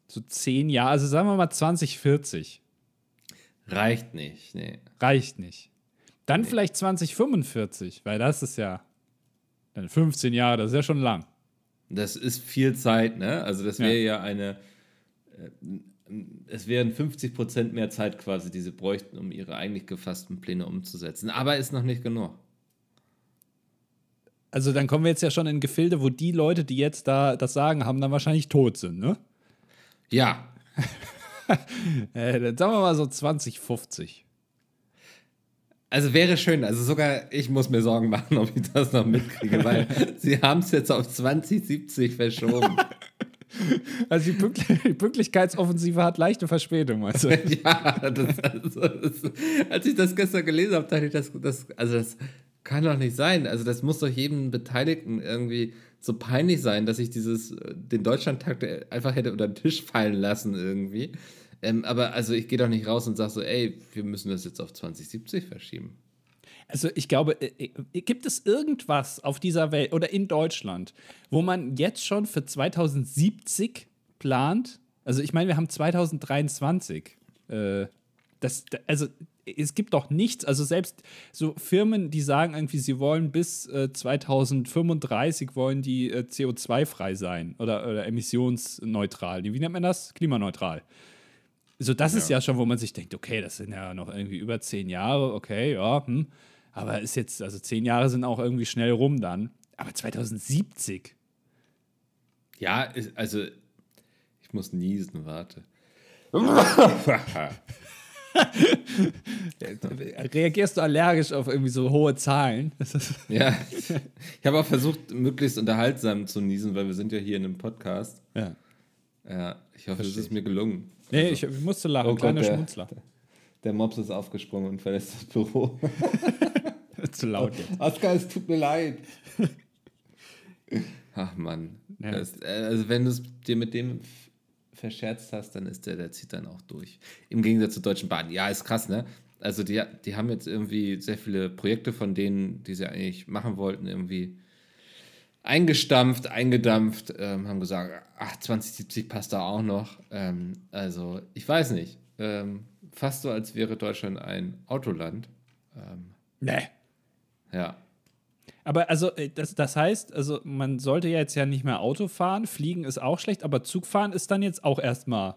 Speaker 2: so zehn Jahre, also sagen wir mal 2040.
Speaker 1: Reicht nicht, nee.
Speaker 2: Reicht nicht. Dann nee. vielleicht 2045, weil das ist ja dann 15 Jahre, das ist ja schon lang.
Speaker 1: Das ist viel Zeit, ne? Also das wäre ja. ja. eine, äh, es wären 50 Prozent mehr Zeit quasi, die sie bräuchten, um ihre eigentlich gefassten Pläne umzusetzen. Aber ist noch nicht genug.
Speaker 2: Also dann kommen wir jetzt ja schon in Gefilde, wo die Leute, die jetzt da das sagen, haben, dann wahrscheinlich tot sind, ne?
Speaker 1: Ja.
Speaker 2: äh, dann sagen wir mal so 2050.
Speaker 1: Also wäre schön, also sogar ich muss mir Sorgen machen, ob ich das noch mitkriege, weil sie haben es jetzt auf 2070 verschoben.
Speaker 2: Also die, Pünktlich die, Pünktlichkeitsoffensive hat leichte Verspätung. Also.
Speaker 1: ja, das, also, das, als ich das gestern gelesen habe, dachte ich, das, das, also das kann doch nicht sein. Also das muss doch jedem Beteiligten irgendwie so peinlich sein, dass ich dieses, den Deutschlandtakt einfach hätte unter den Tisch fallen lassen irgendwie. Ähm, aber also ich gehe doch nicht raus und sage so, ey, wir müssen das jetzt auf 2070 verschieben.
Speaker 2: Also ich glaube, äh, äh, gibt es irgendwas auf dieser Welt oder in Deutschland, wo man jetzt schon für 2070 plant? Also ich meine, wir haben 2023. Äh, das, also es gibt doch nichts, also selbst so Firmen, die sagen irgendwie, sie wollen bis äh, 2035 wollen die äh, CO2-frei sein oder, oder emissionsneutral. Wie nennt man das? Klimaneutral. So, das ja. ist ja schon, wo man sich denkt, okay, das sind ja noch irgendwie über zehn Jahre, okay, ja, hm. Aber ist jetzt, also zehn Jahre sind auch irgendwie schnell rum dann. Aber 2070.
Speaker 1: Ja, also, ich muss niesen, warte.
Speaker 2: Reagierst du allergisch auf irgendwie so hohe Zahlen?
Speaker 1: ja, ich habe auch versucht, möglichst unterhaltsam zu niesen, weil wir sind ja hier in einem Podcast.
Speaker 2: Ja.
Speaker 1: Ja, ich hoffe, es ist mir gelungen.
Speaker 2: Nee, ich, ich, musste lachen, oh kleiner
Speaker 1: Gott,
Speaker 2: Schmunzler.
Speaker 1: Der, der Mops ist aufgesprungen und verlässt das Büro.
Speaker 2: Zu laut jetzt.
Speaker 1: Oskar, es tut mir leid. Ach Mann. Ja. Das, äh, also wenn du es dir mit dem verscherzt hast, dann ist der, der zieht dann auch durch. Im Gegensatz zur Deutschen Bahn. Ja, ist krass, ne? Also die, die haben jetzt irgendwie sehr viele Projekte von denen, die sie eigentlich machen wollten, irgendwie eingestampft, eingedampft, ähm, haben gesagt, ach, 2070 passt da auch noch. Ähm, also, ich weiß nicht. Ähm, fast so, als wäre Deutschland ein Autoland. Ähm,
Speaker 2: nee.
Speaker 1: Ja.
Speaker 2: Aber also, äh, das, das heißt, also man sollte ja jetzt ja nicht mehr Auto fahren, fliegen ist auch schlecht, aber Zugfahren ist dann jetzt auch erstmal,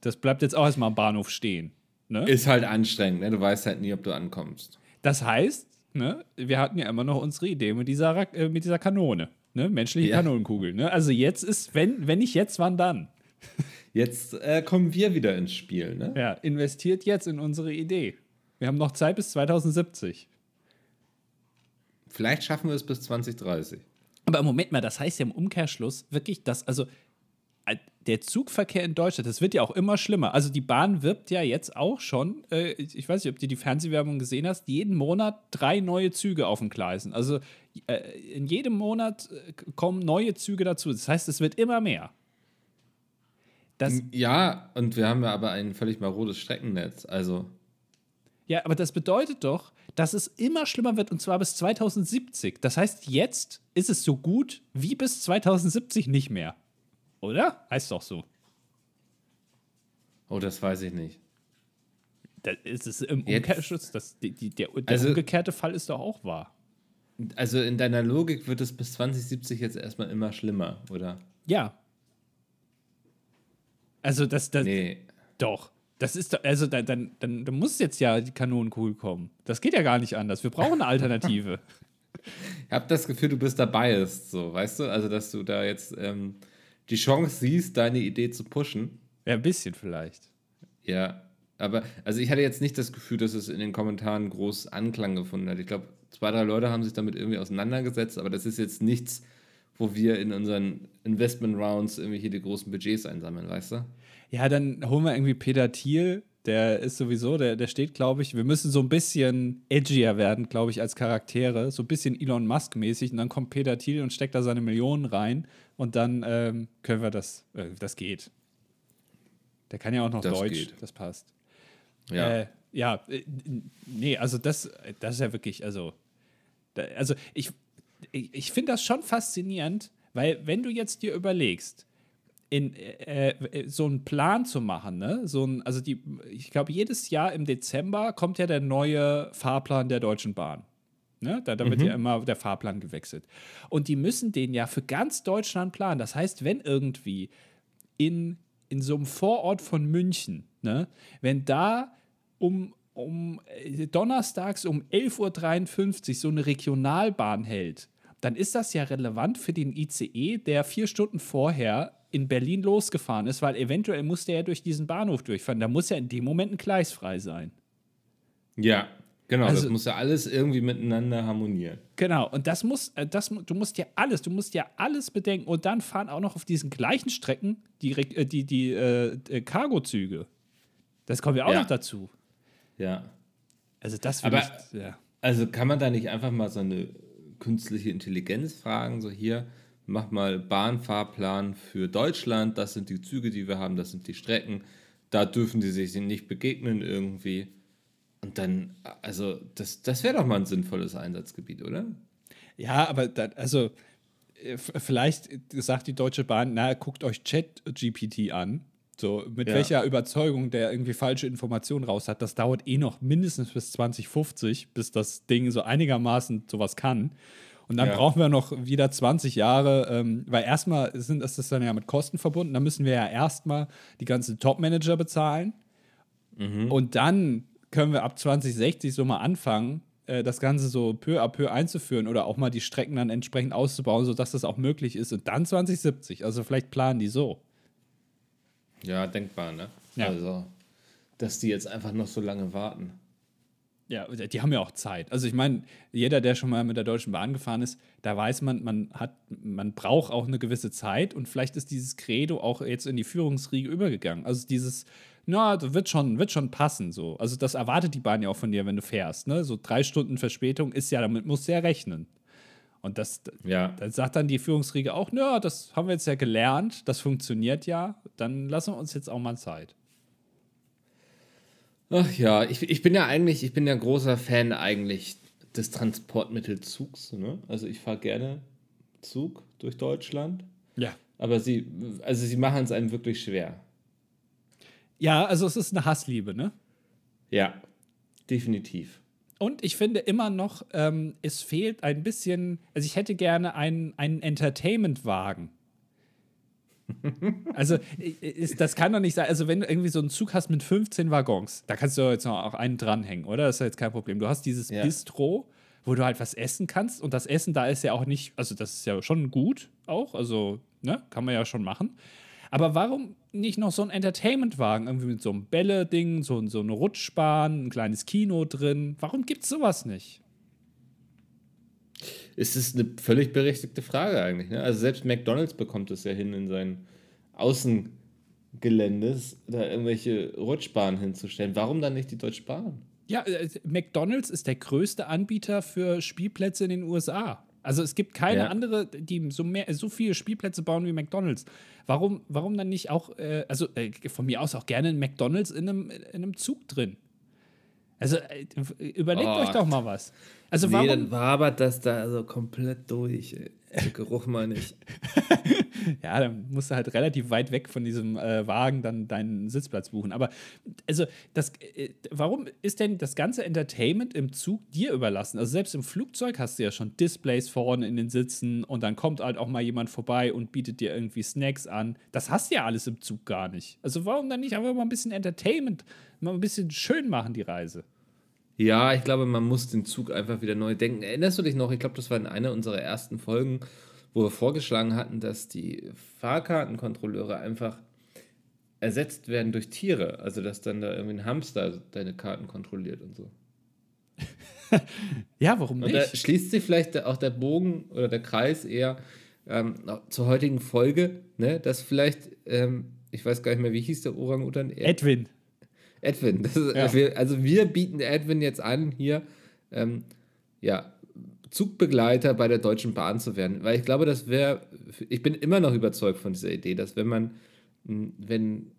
Speaker 2: das bleibt jetzt auch erstmal am Bahnhof stehen. Ne?
Speaker 1: Ist halt anstrengend, ne? Du weißt halt nie, ob du ankommst.
Speaker 2: Das heißt, ne, wir hatten ja immer noch unsere Idee mit dieser, äh, mit dieser Kanone, ne? Menschliche ja. Kanonenkugel. Ne? Also jetzt ist, wenn, wenn nicht jetzt, wann dann?
Speaker 1: Jetzt äh, kommen wir wieder ins Spiel, ne?
Speaker 2: Ja, investiert jetzt in unsere Idee. Wir haben noch Zeit bis 2070.
Speaker 1: Vielleicht schaffen wir es bis 2030.
Speaker 2: Aber Moment mal, das heißt ja im Umkehrschluss wirklich, dass, also der Zugverkehr in Deutschland, das wird ja auch immer schlimmer. Also die Bahn wirbt ja jetzt auch schon, äh, ich weiß nicht, ob du die Fernsehwerbung gesehen hast, jeden Monat drei neue Züge auf den Gleisen. Also äh, in jedem Monat äh, kommen neue Züge dazu. Das heißt, es wird immer mehr.
Speaker 1: Das ja, und wir haben ja aber ein völlig marodes Streckennetz. Also.
Speaker 2: Ja, aber das bedeutet doch, dass es immer schlimmer wird und zwar bis 2070. Das heißt, jetzt ist es so gut wie bis 2070 nicht mehr. Oder? Heißt doch so.
Speaker 1: Oh, das weiß ich nicht.
Speaker 2: Das ist es im Umkehrschutz, das, die, die, der, der also, umgekehrte Fall ist doch auch wahr.
Speaker 1: Also in deiner Logik wird es bis 2070 jetzt erstmal immer schlimmer, oder?
Speaker 2: Ja. Also das, das
Speaker 1: nee.
Speaker 2: doch. Das ist doch, also dann, dann, dann, dann muss jetzt ja die Kanonenkugel kommen. Das geht ja gar nicht anders. Wir brauchen eine Alternative.
Speaker 1: ich habe das Gefühl, du bist dabei ist, so, weißt du? Also, dass du da jetzt ähm, die Chance siehst, deine Idee zu pushen.
Speaker 2: Ja, ein bisschen vielleicht.
Speaker 1: Ja, aber also ich hatte jetzt nicht das Gefühl, dass es in den Kommentaren groß Anklang gefunden hat. Ich glaube, zwei, drei Leute haben sich damit irgendwie auseinandergesetzt, aber das ist jetzt nichts, wo wir in unseren Investment Rounds irgendwie hier die großen Budgets einsammeln, weißt du?
Speaker 2: Ja, dann holen wir irgendwie Peter Thiel, der ist sowieso, der, der steht, glaube ich, wir müssen so ein bisschen edgier werden, glaube ich, als Charaktere, so ein bisschen Elon Musk-mäßig und dann kommt Peter Thiel und steckt da seine Millionen rein und dann ähm, können wir das, äh, das geht. Der kann ja auch noch das Deutsch, geht. das passt.
Speaker 1: Ja.
Speaker 2: Äh, ja, äh, nee, also das, das ist ja wirklich, also, da, also ich, ich, ich finde das schon faszinierend, weil wenn du jetzt dir überlegst, in, äh, äh, so einen Plan zu machen, ne? So ein, also die, ich glaube, jedes Jahr im Dezember kommt ja der neue Fahrplan der Deutschen Bahn. Ne? Da, da wird mhm. ja immer der Fahrplan gewechselt. Und die müssen den ja für ganz Deutschland planen. Das heißt, wenn irgendwie in, in so einem Vorort von München, ne, wenn da um, um äh, donnerstags um 11.53 Uhr so eine Regionalbahn hält, dann ist das ja relevant für den ICE, der vier Stunden vorher in Berlin losgefahren ist, weil eventuell musste er durch diesen Bahnhof durchfahren. Da muss ja in dem Moment ein Gleis frei sein.
Speaker 1: Ja, genau. Also, das muss ja alles irgendwie miteinander harmonieren.
Speaker 2: Genau. Und das muss, äh, das, du musst ja alles, du musst ja alles bedenken. Und dann fahren auch noch auf diesen gleichen Strecken die, äh, die, die äh, äh, Cargozüge. Das kommt ja auch ja. noch dazu.
Speaker 1: Ja.
Speaker 2: Also das Aber, ich, ja.
Speaker 1: Also kann man da nicht einfach mal so eine künstliche Intelligenz fragen, so hier, mach mal Bahnfahrplan für Deutschland, das sind die Züge, die wir haben, das sind die Strecken, da dürfen die sich nicht begegnen irgendwie. Und dann, also, das, das wäre doch mal ein sinnvolles Einsatzgebiet, oder?
Speaker 2: Ja, aber da, also, äh, vielleicht sagt die Deutsche Bahn, na, guckt euch Chat-GPT an. So, mit ja. welcher Überzeugung der irgendwie falsche Informationen raus hat, das dauert eh noch mindestens bis 2050, bis das Ding so einigermaßen sowas kann. Und dann ja. brauchen wir noch wieder 20 Jahre, ähm, weil erstmal sind, ist das dann ja mit Kosten verbunden. Dann müssen wir ja erstmal die ganzen Top-Manager bezahlen. Mhm. Und dann können wir ab 2060 so mal anfangen, äh, das Ganze so peu à peu einzuführen oder auch mal die Strecken dann entsprechend auszubauen, sodass das auch möglich ist. Und dann 2070. Also vielleicht planen die so.
Speaker 1: Ja, denkbar, ne?
Speaker 2: Ja.
Speaker 1: Also, dass die jetzt einfach noch so lange warten.
Speaker 2: Ja, die haben ja auch Zeit. Also ich meine, jeder, der schon mal mit der Deutschen Bahn gefahren ist, da weiß man, man hat, man braucht auch eine gewisse Zeit und vielleicht ist dieses Credo auch jetzt in die Führungsriege übergegangen. Also dieses, na, das wird schon, wird schon passen so. Also das erwartet die Bahn ja auch von dir, wenn du fährst. Ne? So drei Stunden Verspätung ist ja, damit musst du ja rechnen. Und das, ja. da sagt dann die Führungsriege auch, na, das haben wir jetzt ja gelernt, das funktioniert ja, dann lassen wir uns jetzt auch mal Zeit.
Speaker 1: Ach ja, ich, ich bin ja eigentlich, ich bin ja großer Fan eigentlich des Transportmittelzugs. Ne? Also ich fahre gerne Zug durch Deutschland.
Speaker 2: Ja.
Speaker 1: Aber sie, also sie machen es einem wirklich schwer.
Speaker 2: Ja, also es ist eine Hassliebe, ne?
Speaker 1: Ja, definitiv.
Speaker 2: Und ich finde immer noch, ähm, es fehlt ein bisschen, also ich hätte gerne einen, einen Entertainment-Wagen. Also, ist, das kann doch nicht sein. Also, wenn du irgendwie so einen Zug hast mit 15 Waggons, da kannst du jetzt noch auch einen dranhängen, oder? Das ist ja jetzt kein Problem. Du hast dieses ja. Bistro, wo du halt was essen kannst. Und das Essen da ist ja auch nicht, also, das ist ja schon gut auch. Also, ne, kann man ja schon machen. Aber warum nicht noch so ein Entertainment-Wagen? Irgendwie mit so einem Bälle-Ding, so, so eine Rutschbahn, ein kleines Kino drin. Warum gibt es sowas nicht?
Speaker 1: Ist es eine völlig berechtigte Frage eigentlich. Ne? Also selbst McDonalds bekommt es ja hin, in seinen Außengeländes da irgendwelche Rutschbahnen hinzustellen. Warum dann nicht die Deutsche Bahn?
Speaker 2: Ja, äh, McDonalds ist der größte Anbieter für Spielplätze in den USA. Also es gibt keine ja. andere, die so, mehr, so viele Spielplätze bauen wie McDonalds. Warum, warum dann nicht auch, äh, also äh, von mir aus auch gerne ein McDonalds in einem, in einem Zug drin? Also äh, überlegt oh, euch doch mal was. Also
Speaker 1: nee, warum? dann wabert das da also komplett durch. Der Geruch mal nicht.
Speaker 2: ja, dann musst du halt relativ weit weg von diesem äh, Wagen dann deinen Sitzplatz buchen. Aber also, das, äh, warum ist denn das ganze Entertainment im Zug dir überlassen? Also selbst im Flugzeug hast du ja schon Displays vorne in den Sitzen und dann kommt halt auch mal jemand vorbei und bietet dir irgendwie Snacks an. Das hast du ja alles im Zug gar nicht. Also warum dann nicht einfach mal ein bisschen Entertainment, mal ein bisschen schön machen die Reise?
Speaker 1: Ja, ich glaube, man muss den Zug einfach wieder neu denken. Erinnerst du dich noch? Ich glaube, das war in einer unserer ersten Folgen, wo wir vorgeschlagen hatten, dass die Fahrkartenkontrolleure einfach ersetzt werden durch Tiere. Also, dass dann da irgendwie ein Hamster deine Karten kontrolliert und so.
Speaker 2: ja, warum nicht? Und
Speaker 1: da schließt sich vielleicht auch der Bogen oder der Kreis eher ähm, zur heutigen Folge, ne? dass vielleicht, ähm, ich weiß gar nicht mehr, wie hieß der Orang-Utan?
Speaker 2: Edwin.
Speaker 1: Edwin. Ist, ja. wir, also wir bieten Edwin jetzt an, hier ähm, ja, Zugbegleiter bei der Deutschen Bahn zu werden. Weil ich glaube, das wäre, ich bin immer noch überzeugt von dieser Idee, dass wenn man, wenn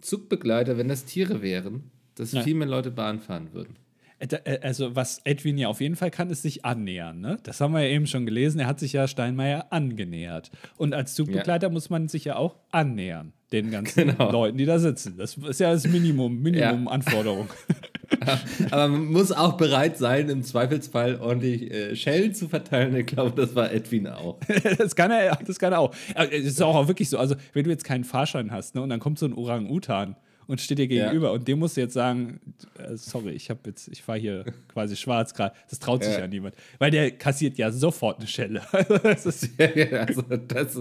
Speaker 1: Zugbegleiter, wenn das Tiere wären, dass ja. viel mehr Leute Bahn fahren würden.
Speaker 2: Äh, äh, also, was Edwin ja auf jeden Fall kann, ist sich annähern. Ne? Das haben wir ja eben schon gelesen. Er hat sich ja Steinmeier angenähert. Und als Zugbegleiter ja. muss man sich ja auch annähern den ganzen genau. Leuten, die da sitzen. Das ist ja das Minimum, Minimum ja. Anforderung.
Speaker 1: Aber man muss auch bereit sein, im Zweifelsfall ordentlich äh, Schellen zu verteilen. Ich glaube, das war Edwin auch.
Speaker 2: das, kann er, das kann er auch. Es ist auch wirklich so. Also, wenn du jetzt keinen Fahrschein hast ne, und dann kommt so ein Orang-Utan und steht dir gegenüber ja. und dem musst du jetzt sagen, äh, sorry, ich habe jetzt, ich fahre hier quasi schwarz gerade. Das traut sich ja. ja. niemand, weil der kassiert ja sofort eine Schelle.
Speaker 1: das, also das,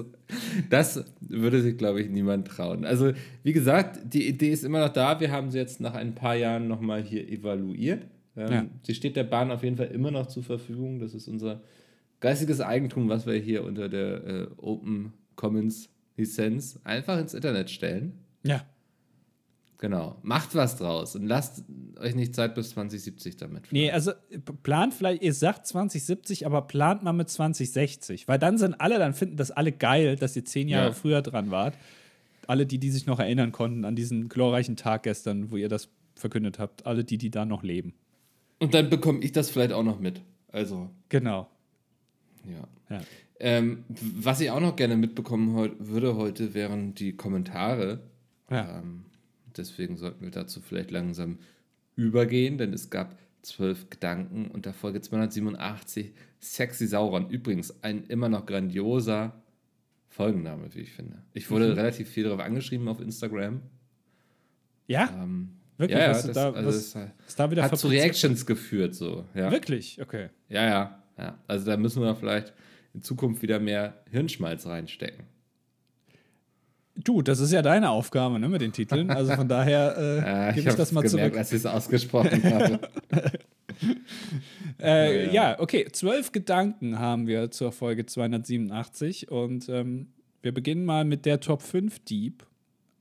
Speaker 1: das würde sich, glaube ich, niemand trauen. Also wie gesagt, die Idee ist immer noch da. Wir haben sie jetzt nach ein paar Jahren nochmal hier evaluiert. Ähm, ja. Sie steht der Bahn auf jeden Fall immer noch zur Verfügung. Das ist unser geistiges Eigentum, was wir hier unter der äh, Open Commons Lizenz einfach ins Internet stellen.
Speaker 2: Ja.
Speaker 1: Genau. Macht was draus und lasst euch nicht Zeit bis 2070 damit.
Speaker 2: Fahren. Nee, also plant vielleicht, ihr sagt 2070, aber plant mal mit 2060. Weil dann sind alle, dann finden das alle geil, dass ihr zehn Jahre ja. früher dran wart. Alle, die, die sich noch erinnern konnten an diesen glorreichen Tag gestern, wo ihr das verkündet habt. Alle, die, die da noch leben.
Speaker 1: Und dann bekomme ich das vielleicht auch noch mit. Also.
Speaker 2: Genau.
Speaker 1: Ja. ja. Ähm, was ich auch noch gerne mitbekommen würde heute, wären die Kommentare. Ja. Ähm, Deswegen sollten wir dazu vielleicht langsam übergehen, denn es gab zwölf Gedanken und der Folge 287 Sexy Sauron. Übrigens ein immer noch grandioser Folgenname, wie ich finde. Ich wurde mhm. relativ viel darauf angeschrieben auf Instagram.
Speaker 2: Ja?
Speaker 1: Ähm, Wirklich? Ja, ja das, da, also was, das da wieder hat zu Reactions geführt. So, ja.
Speaker 2: Wirklich? Okay.
Speaker 1: Ja, ja, ja. Also da müssen wir vielleicht in Zukunft wieder mehr Hirnschmalz reinstecken.
Speaker 2: Du, das ist ja deine Aufgabe ne, mit den Titeln. Also von daher äh,
Speaker 1: ja, gebe ich, ich das mal gemerkt, zurück. als ich es ausgesprochen habe.
Speaker 2: äh, ja. ja. okay. Zwölf Gedanken haben wir zur Folge 287 und ähm, wir beginnen mal mit der Top 5 Dieb.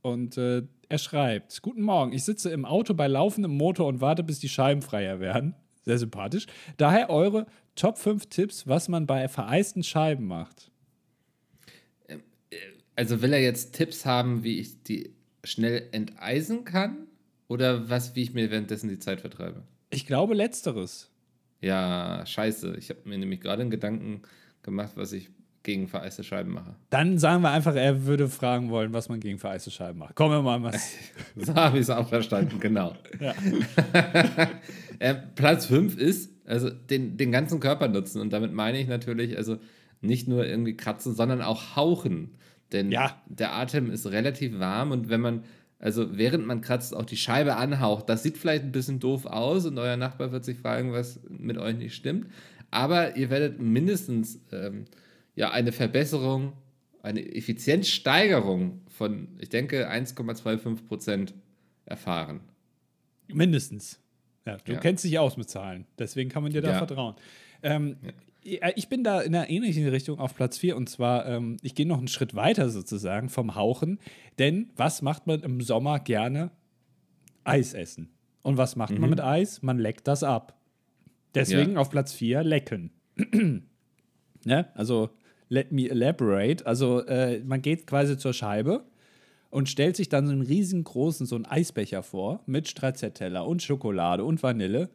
Speaker 2: Und äh, er schreibt: Guten Morgen, ich sitze im Auto bei laufendem Motor und warte, bis die Scheiben freier werden. Sehr sympathisch. Daher eure Top 5 Tipps, was man bei vereisten Scheiben macht.
Speaker 1: Also will er jetzt Tipps haben, wie ich die schnell enteisen kann? Oder was, wie ich mir währenddessen die Zeit vertreibe?
Speaker 2: Ich glaube letzteres.
Speaker 1: Ja, scheiße. Ich habe mir nämlich gerade einen Gedanken gemacht, was ich gegen vereiste Scheiben mache.
Speaker 2: Dann sagen wir einfach, er würde fragen wollen, was man gegen vereiste Scheiben macht. Kommen wir mal was.
Speaker 1: so habe ich es auch verstanden, genau. äh, Platz 5 ist, also den, den ganzen Körper nutzen. Und damit meine ich natürlich, also nicht nur irgendwie kratzen, sondern auch hauchen. Denn ja. der Atem ist relativ warm und wenn man also während man kratzt, auch die Scheibe anhaucht. Das sieht vielleicht ein bisschen doof aus und euer Nachbar wird sich fragen, was mit euch nicht stimmt. Aber ihr werdet mindestens ähm, ja, eine Verbesserung, eine Effizienzsteigerung von, ich denke, 1,25 Prozent erfahren.
Speaker 2: Mindestens. Ja, du ja. kennst dich aus mit Zahlen, deswegen kann man dir da vertrauen. Ähm, ich bin da in einer ähnlichen Richtung auf Platz 4 und zwar, ähm, ich gehe noch einen Schritt weiter sozusagen vom Hauchen, denn was macht man im Sommer gerne? Eis essen. Und was macht mhm. man mit Eis? Man leckt das ab. Deswegen ja. auf Platz 4 lecken. ne? Also, let me elaborate. Also, äh, man geht quasi zur Scheibe und stellt sich dann so einen riesengroßen, so einen Eisbecher vor mit Stracciatella und Schokolade und Vanille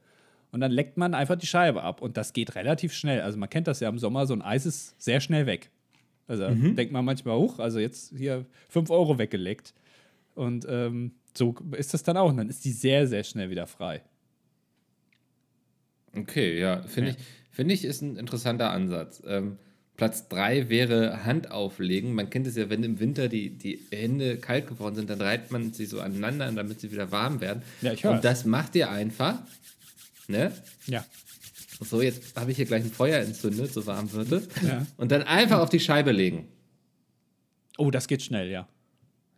Speaker 2: und dann leckt man einfach die Scheibe ab. Und das geht relativ schnell. Also man kennt das ja im Sommer, so ein Eis ist sehr schnell weg. Also mhm. denkt man manchmal hoch, also jetzt hier 5 Euro weggeleckt. Und ähm, so ist das dann auch. Und dann ist die sehr, sehr schnell wieder frei.
Speaker 1: Okay, ja, finde ja. ich, find ich ist ein interessanter Ansatz. Ähm, Platz 3 wäre Hand auflegen. Man kennt es ja, wenn im Winter die, die Hände kalt geworden sind, dann reibt man sie so aneinander, damit sie wieder warm werden. Ja, ich höre. Und das macht ihr einfach, Ne?
Speaker 2: Ja.
Speaker 1: So, jetzt habe ich hier gleich ein Feuer entzündet, so warm wird es. Ja. Und dann einfach auf die Scheibe legen.
Speaker 2: Oh, das geht schnell, ja.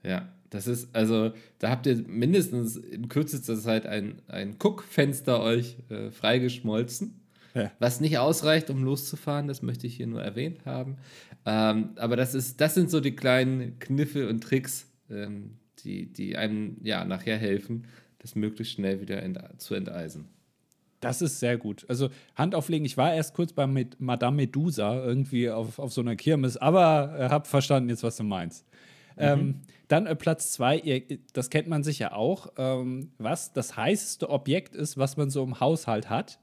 Speaker 1: Ja, das ist, also, da habt ihr mindestens in kürzester Zeit ein, ein Guckfenster euch äh, freigeschmolzen. Ja. Was nicht ausreicht, um loszufahren, das möchte ich hier nur erwähnt haben. Ähm, aber das, ist, das sind so die kleinen Kniffe und Tricks, ähm, die, die einem ja nachher helfen, das möglichst schnell wieder ent zu enteisen.
Speaker 2: Das ist sehr gut. Also Hand auflegen, ich war erst kurz bei Med Madame Medusa irgendwie auf, auf so einer Kirmes, aber äh, habe verstanden jetzt, was du meinst. Mhm. Ähm, dann äh, Platz zwei, das kennt man sicher auch, ähm, was das heißeste Objekt ist, was man so im Haushalt hat.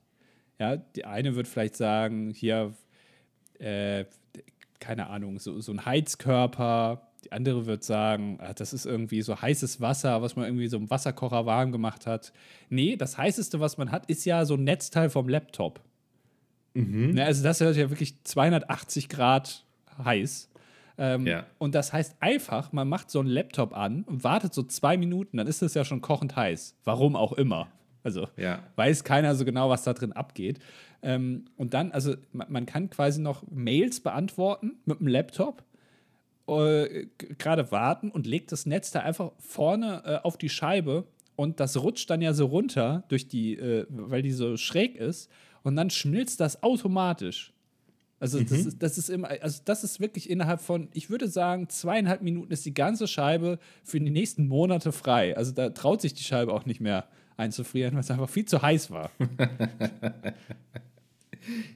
Speaker 2: Ja, die eine wird vielleicht sagen, hier, äh, keine Ahnung, so, so ein Heizkörper, die andere wird sagen, ah, das ist irgendwie so heißes Wasser, was man irgendwie so im Wasserkocher warm gemacht hat. Nee, das heißeste, was man hat, ist ja so ein Netzteil vom Laptop. Mhm. Ne, also das ist ja wirklich 280 Grad heiß. Ähm, ja. Und das heißt einfach, man macht so einen Laptop an und wartet so zwei Minuten, dann ist es ja schon kochend heiß. Warum auch immer. Also ja. weiß keiner so genau, was da drin abgeht. Ähm, und dann, also man, man, kann quasi noch Mails beantworten mit dem Laptop äh, gerade warten und legt das Netz da einfach vorne äh, auf die Scheibe und das rutscht dann ja so runter durch die, äh, weil die so schräg ist und dann schmilzt das automatisch. Also mhm. das, ist, das ist immer, also das ist wirklich innerhalb von, ich würde sagen, zweieinhalb Minuten ist die ganze Scheibe für die nächsten Monate frei. Also da traut sich die Scheibe auch nicht mehr einzufrieren, weil es einfach viel zu heiß war.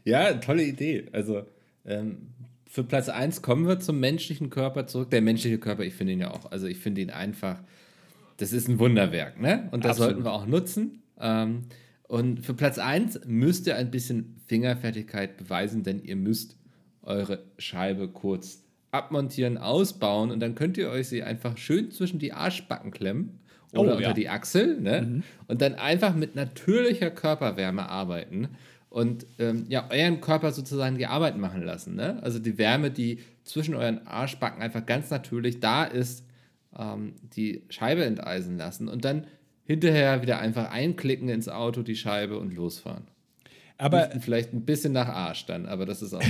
Speaker 1: ja, tolle Idee. Also ähm, für Platz 1 kommen wir zum menschlichen Körper zurück. Der menschliche Körper, ich finde ihn ja auch, also ich finde ihn einfach, das ist ein Wunderwerk, ne? Und das Absolut. sollten wir auch nutzen. Ähm, und für Platz 1 müsst ihr ein bisschen Fingerfertigkeit beweisen, denn ihr müsst eure Scheibe kurz abmontieren, ausbauen und dann könnt ihr euch sie einfach schön zwischen die Arschbacken klemmen oder oh, unter ja. die Achsel ne? Mhm. und dann einfach mit natürlicher Körperwärme arbeiten und ähm, ja, euren Körper sozusagen die Arbeit machen lassen. Ne? Also die Wärme, die zwischen euren Arschbacken einfach ganz natürlich da ist, ähm, die Scheibe enteisen lassen und dann hinterher wieder einfach einklicken ins Auto, die Scheibe und losfahren. Aber Riechen vielleicht ein bisschen nach Arsch dann, aber das ist auch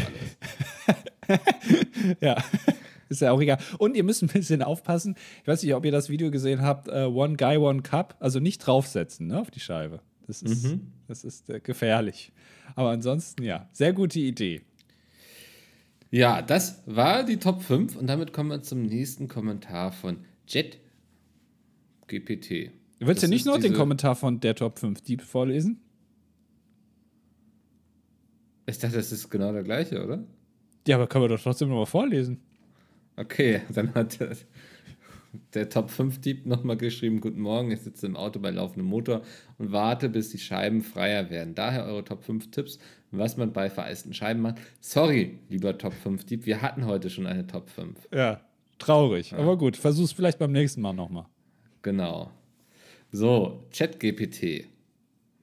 Speaker 2: alles. ja. Ist ja auch egal. Und ihr müsst ein bisschen aufpassen. Ich weiß nicht, ob ihr das Video gesehen habt: uh, One Guy, One Cup. Also nicht draufsetzen ne, auf die Scheibe. Das ist, mhm. das ist äh, gefährlich. Aber ansonsten, ja, sehr gute Idee.
Speaker 1: Ja, das war die Top 5 und damit kommen wir zum nächsten Kommentar von Jet GPT.
Speaker 2: Willst du nicht noch den Kommentar von der Top 5 Deep vorlesen?
Speaker 1: Ich dachte, das ist genau der gleiche, oder?
Speaker 2: Ja, aber können wir doch trotzdem nochmal vorlesen.
Speaker 1: Okay, dann hat der, Top 5 Dieb nochmal geschrieben: Guten Morgen, ich sitze im Auto bei laufendem Motor und warte, bis die Scheiben freier werden. Daher eure Top 5 Tipps, was man bei vereisten Scheiben macht. Sorry, lieber Top 5 Dieb, wir hatten heute schon eine Top 5.
Speaker 2: Ja, traurig. Ja. Aber gut, versuch's vielleicht beim nächsten Mal nochmal.
Speaker 1: Genau. So, ChatGPT.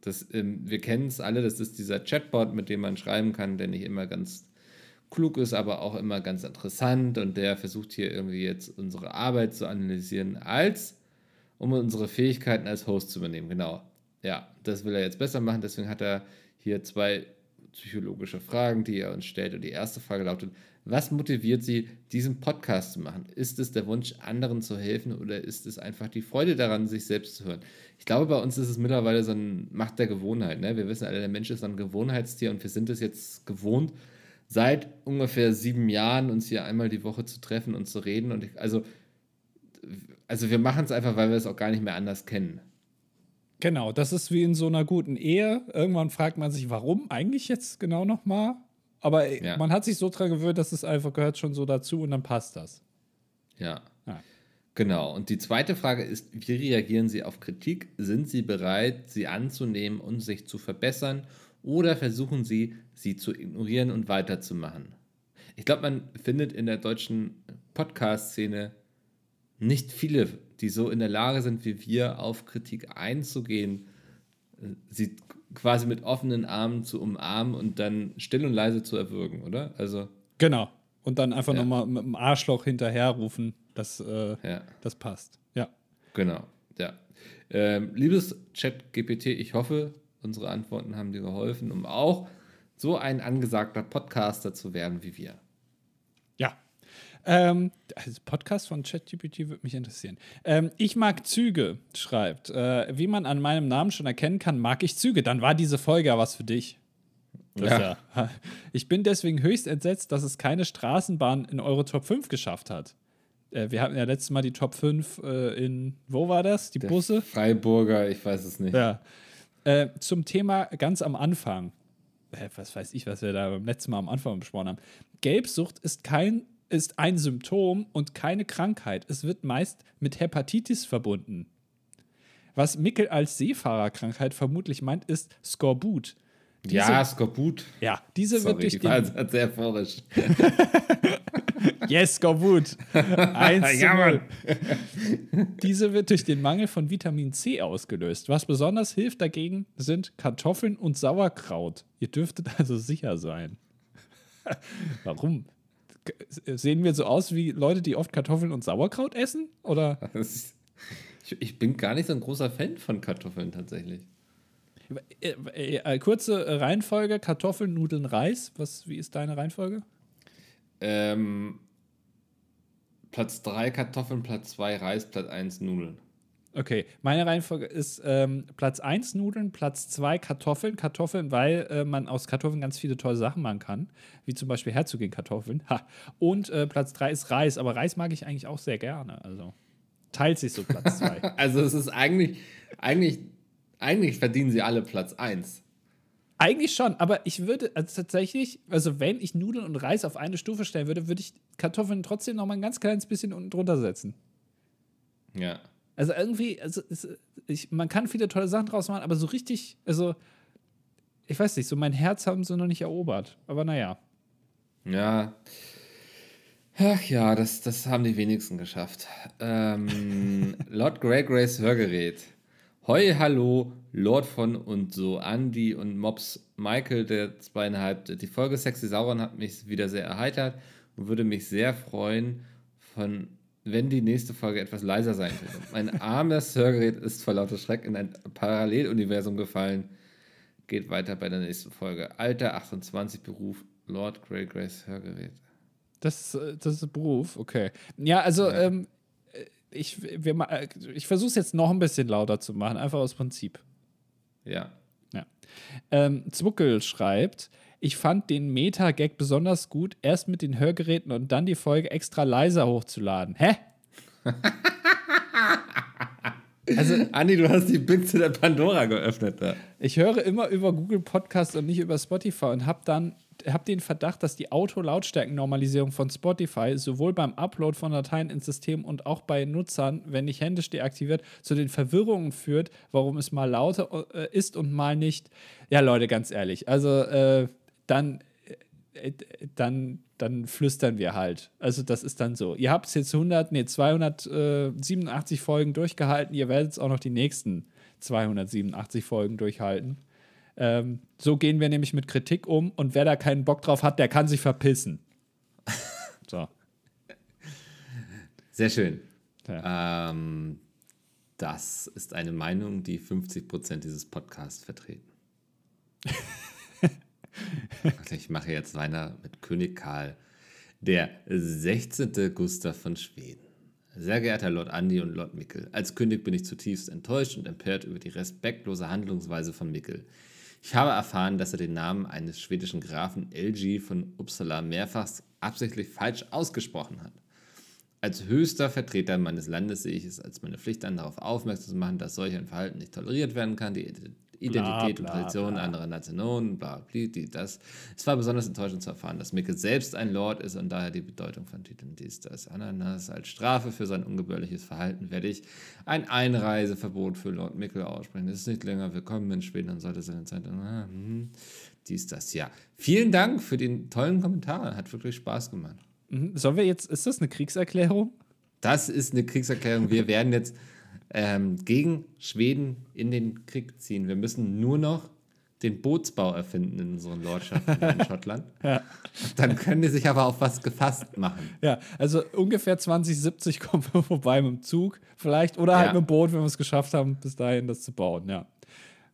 Speaker 1: Das, ähm, wir kennen es alle, das ist dieser Chatbot, mit dem man schreiben kann, der nicht immer ganz klug ist, aber auch immer ganz interessant und der versucht hier irgendwie jetzt unsere Arbeit zu analysieren, als um unsere Fähigkeiten als Host zu übernehmen. Genau. Ja, das will er jetzt besser machen, deswegen hat er hier zwei psychologische Fragen, die er uns stellt. Und die erste Frage lautet, was motiviert Sie, diesen Podcast zu machen? Ist es der Wunsch, anderen zu helfen oder ist es einfach die Freude daran, sich selbst zu hören? Ich glaube, bei uns ist es mittlerweile so ein Macht der Gewohnheit. Ne? Wir wissen alle, der Mensch ist ein Gewohnheitstier und wir sind es jetzt gewohnt, seit ungefähr sieben Jahren uns hier einmal die Woche zu treffen und zu reden. Und ich, also, also wir machen es einfach, weil wir es auch gar nicht mehr anders kennen.
Speaker 2: Genau, das ist wie in so einer guten Ehe. Irgendwann fragt man sich, warum eigentlich jetzt genau nochmal? Aber ja. man hat sich so dran gewöhnt, dass es einfach gehört schon so dazu und dann passt das.
Speaker 1: Ja. ja. Genau. Und die zweite Frage ist, wie reagieren Sie auf Kritik? Sind Sie bereit, sie anzunehmen und sich zu verbessern? Oder versuchen Sie, sie zu ignorieren und weiterzumachen? Ich glaube, man findet in der deutschen Podcast-Szene nicht viele, die so in der Lage sind, wie wir auf Kritik einzugehen, sie quasi mit offenen Armen zu umarmen und dann still und leise zu erwürgen, oder? Also.
Speaker 2: Genau. Und dann einfach ja. nochmal mit dem Arschloch hinterherrufen, dass äh, ja. das passt. Ja.
Speaker 1: Genau. Ja. Ähm, liebes Chat-GPT, ich hoffe, unsere Antworten haben dir geholfen, um auch so ein angesagter Podcaster zu werden wie wir.
Speaker 2: Ähm, also Podcast von ChatGPT würde mich interessieren. Ähm, ich mag Züge, schreibt. Äh, wie man an meinem Namen schon erkennen kann, mag ich Züge. Dann war diese Folge ja was für dich. Ja. ja. Ich bin deswegen höchst entsetzt, dass es keine Straßenbahn in eure Top 5 geschafft hat. Äh, wir hatten ja letztes Mal die Top 5 äh, in, wo war das? Die
Speaker 1: Der
Speaker 2: Busse?
Speaker 1: Freiburger, ich weiß es nicht.
Speaker 2: Ja. Äh, zum Thema ganz am Anfang. Äh, was weiß ich, was wir da beim letzten Mal am Anfang besprochen haben. Gelbsucht ist kein ist ein Symptom und keine Krankheit. Es wird meist mit Hepatitis verbunden. Was Mickel als Seefahrerkrankheit vermutlich meint, ist Skorbut.
Speaker 1: Diese, ja, Skorbut.
Speaker 2: Ja, diese Sorry, wird durch
Speaker 1: die war sehr.
Speaker 2: yes, Skorbut. Eins ja, Mann. Diese wird durch den Mangel von Vitamin C ausgelöst. Was besonders hilft dagegen, sind Kartoffeln und Sauerkraut. Ihr dürftet also sicher sein. Warum? sehen wir so aus wie Leute, die oft Kartoffeln und Sauerkraut essen? Oder?
Speaker 1: Ich, ich, bin gar nicht so ein großer Fan von Kartoffeln tatsächlich.
Speaker 2: Äh, äh, äh, kurze Reihenfolge: Kartoffeln, Nudeln, Reis. Was, wie ist deine Reihenfolge?
Speaker 1: Ähm, Platz 3 Kartoffeln, Platz 2 Reis, Platz 1 Nudeln.
Speaker 2: Okay, meine Reihenfolge ist ähm, Platz 1 Nudeln, Platz 2 Kartoffeln. Kartoffeln, weil äh, man aus Kartoffeln ganz viele tolle Sachen machen kann, wie zum Beispiel Herzogin-Kartoffeln. Und äh, Platz 3 ist Reis, aber Reis mag ich eigentlich auch sehr gerne. Also teilt sich so Platz 2.
Speaker 1: also es ist eigentlich, eigentlich, eigentlich verdienen sie alle Platz 1.
Speaker 2: Eigentlich schon, aber ich würde also tatsächlich, also wenn ich Nudeln und Reis auf eine Stufe stellen würde, würde ich Kartoffeln trotzdem noch mal ein ganz kleines bisschen unten drunter setzen.
Speaker 1: Ja.
Speaker 2: Also irgendwie, also es, ich, man kann viele tolle Sachen draus machen, aber so richtig, also ich weiß nicht, so mein Herz haben sie noch nicht erobert. Aber naja.
Speaker 1: Ja. Ach ja, das, das haben die wenigsten geschafft. Ähm, Lord Grey Grace Hörgerät. Hoi, hallo, Lord von und so, Andy und Mops Michael, der zweieinhalb. Die Folge Sexy Sauron hat mich wieder sehr erheitert und würde mich sehr freuen, von wenn die nächste Folge etwas leiser sein könnte. Mein armes Hörgerät ist vor lauter Schreck in ein Paralleluniversum gefallen. Geht weiter bei der nächsten Folge. Alter 28 Beruf, Lord Grey Grace Hörgerät.
Speaker 2: Das, das ist Beruf, okay. Ja, also ja. Ähm, ich, ich versuche es jetzt noch ein bisschen lauter zu machen, einfach aus Prinzip.
Speaker 1: Ja.
Speaker 2: ja. Ähm, Zwuckel schreibt, ich fand den Meta-Gag besonders gut, erst mit den Hörgeräten und dann die Folge extra leiser hochzuladen. Hä?
Speaker 1: Also, Andi, du hast die Büchse der Pandora geöffnet. Da.
Speaker 2: Ich höre immer über Google Podcast und nicht über Spotify und habe dann hab den Verdacht, dass die Auto-Lautstärkennormalisierung von Spotify sowohl beim Upload von Dateien ins System und auch bei Nutzern, wenn nicht händisch deaktiviert, zu den Verwirrungen führt, warum es mal lauter äh, ist und mal nicht. Ja, Leute, ganz ehrlich. Also, äh, dann äh, dann, dann flüstern wir halt. Also das ist dann so. Ihr habt es jetzt 100, nee, 287 Folgen durchgehalten. Ihr werdet es auch noch die nächsten 287 Folgen durchhalten. Ähm, so gehen wir nämlich mit Kritik um und wer da keinen Bock drauf hat, der kann sich verpissen. so.
Speaker 1: Sehr schön. Ja. Ähm, das ist eine Meinung, die 50 Prozent dieses Podcasts vertreten. ich mache jetzt weiter mit König Karl, der 16. Gustav von Schweden. Sehr geehrter Lord Andi und Lord Mickel, als König bin ich zutiefst enttäuscht und empört über die respektlose Handlungsweise von Mickel. Ich habe erfahren, dass er den Namen eines schwedischen Grafen LG von Uppsala mehrfach absichtlich falsch ausgesprochen hat. Als höchster Vertreter meines Landes sehe ich es als meine Pflicht an, darauf aufmerksam zu machen, dass solch ein Verhalten nicht toleriert werden kann. Die Identität bla, bla, und Tradition bla. anderer Nationen, bla, bla, die, das. Es war besonders enttäuschend zu erfahren, dass Micke selbst ein Lord ist und daher die Bedeutung von Titeln dies, das, Ananas. Als Strafe für sein ungebührliches Verhalten werde ich ein Einreiseverbot für Lord Mickel aussprechen. Es ist nicht länger willkommen in Schweden und sollte seine Zeit. Ah, hm, dies, das, ja. Vielen Dank für den tollen Kommentar. Hat wirklich Spaß gemacht.
Speaker 2: Mhm. Sollen wir jetzt, ist das eine Kriegserklärung?
Speaker 1: Das ist eine Kriegserklärung. Wir werden jetzt ähm, gegen Schweden in den Krieg ziehen. Wir müssen nur noch den Bootsbau erfinden in unseren Lordschaften in Schottland. ja. Dann können die sich aber auf was gefasst machen.
Speaker 2: Ja, also ungefähr 2070 kommen wir vorbei mit dem Zug, vielleicht, oder halt ja. mit dem Boot, wenn wir es geschafft haben, bis dahin das zu bauen, ja.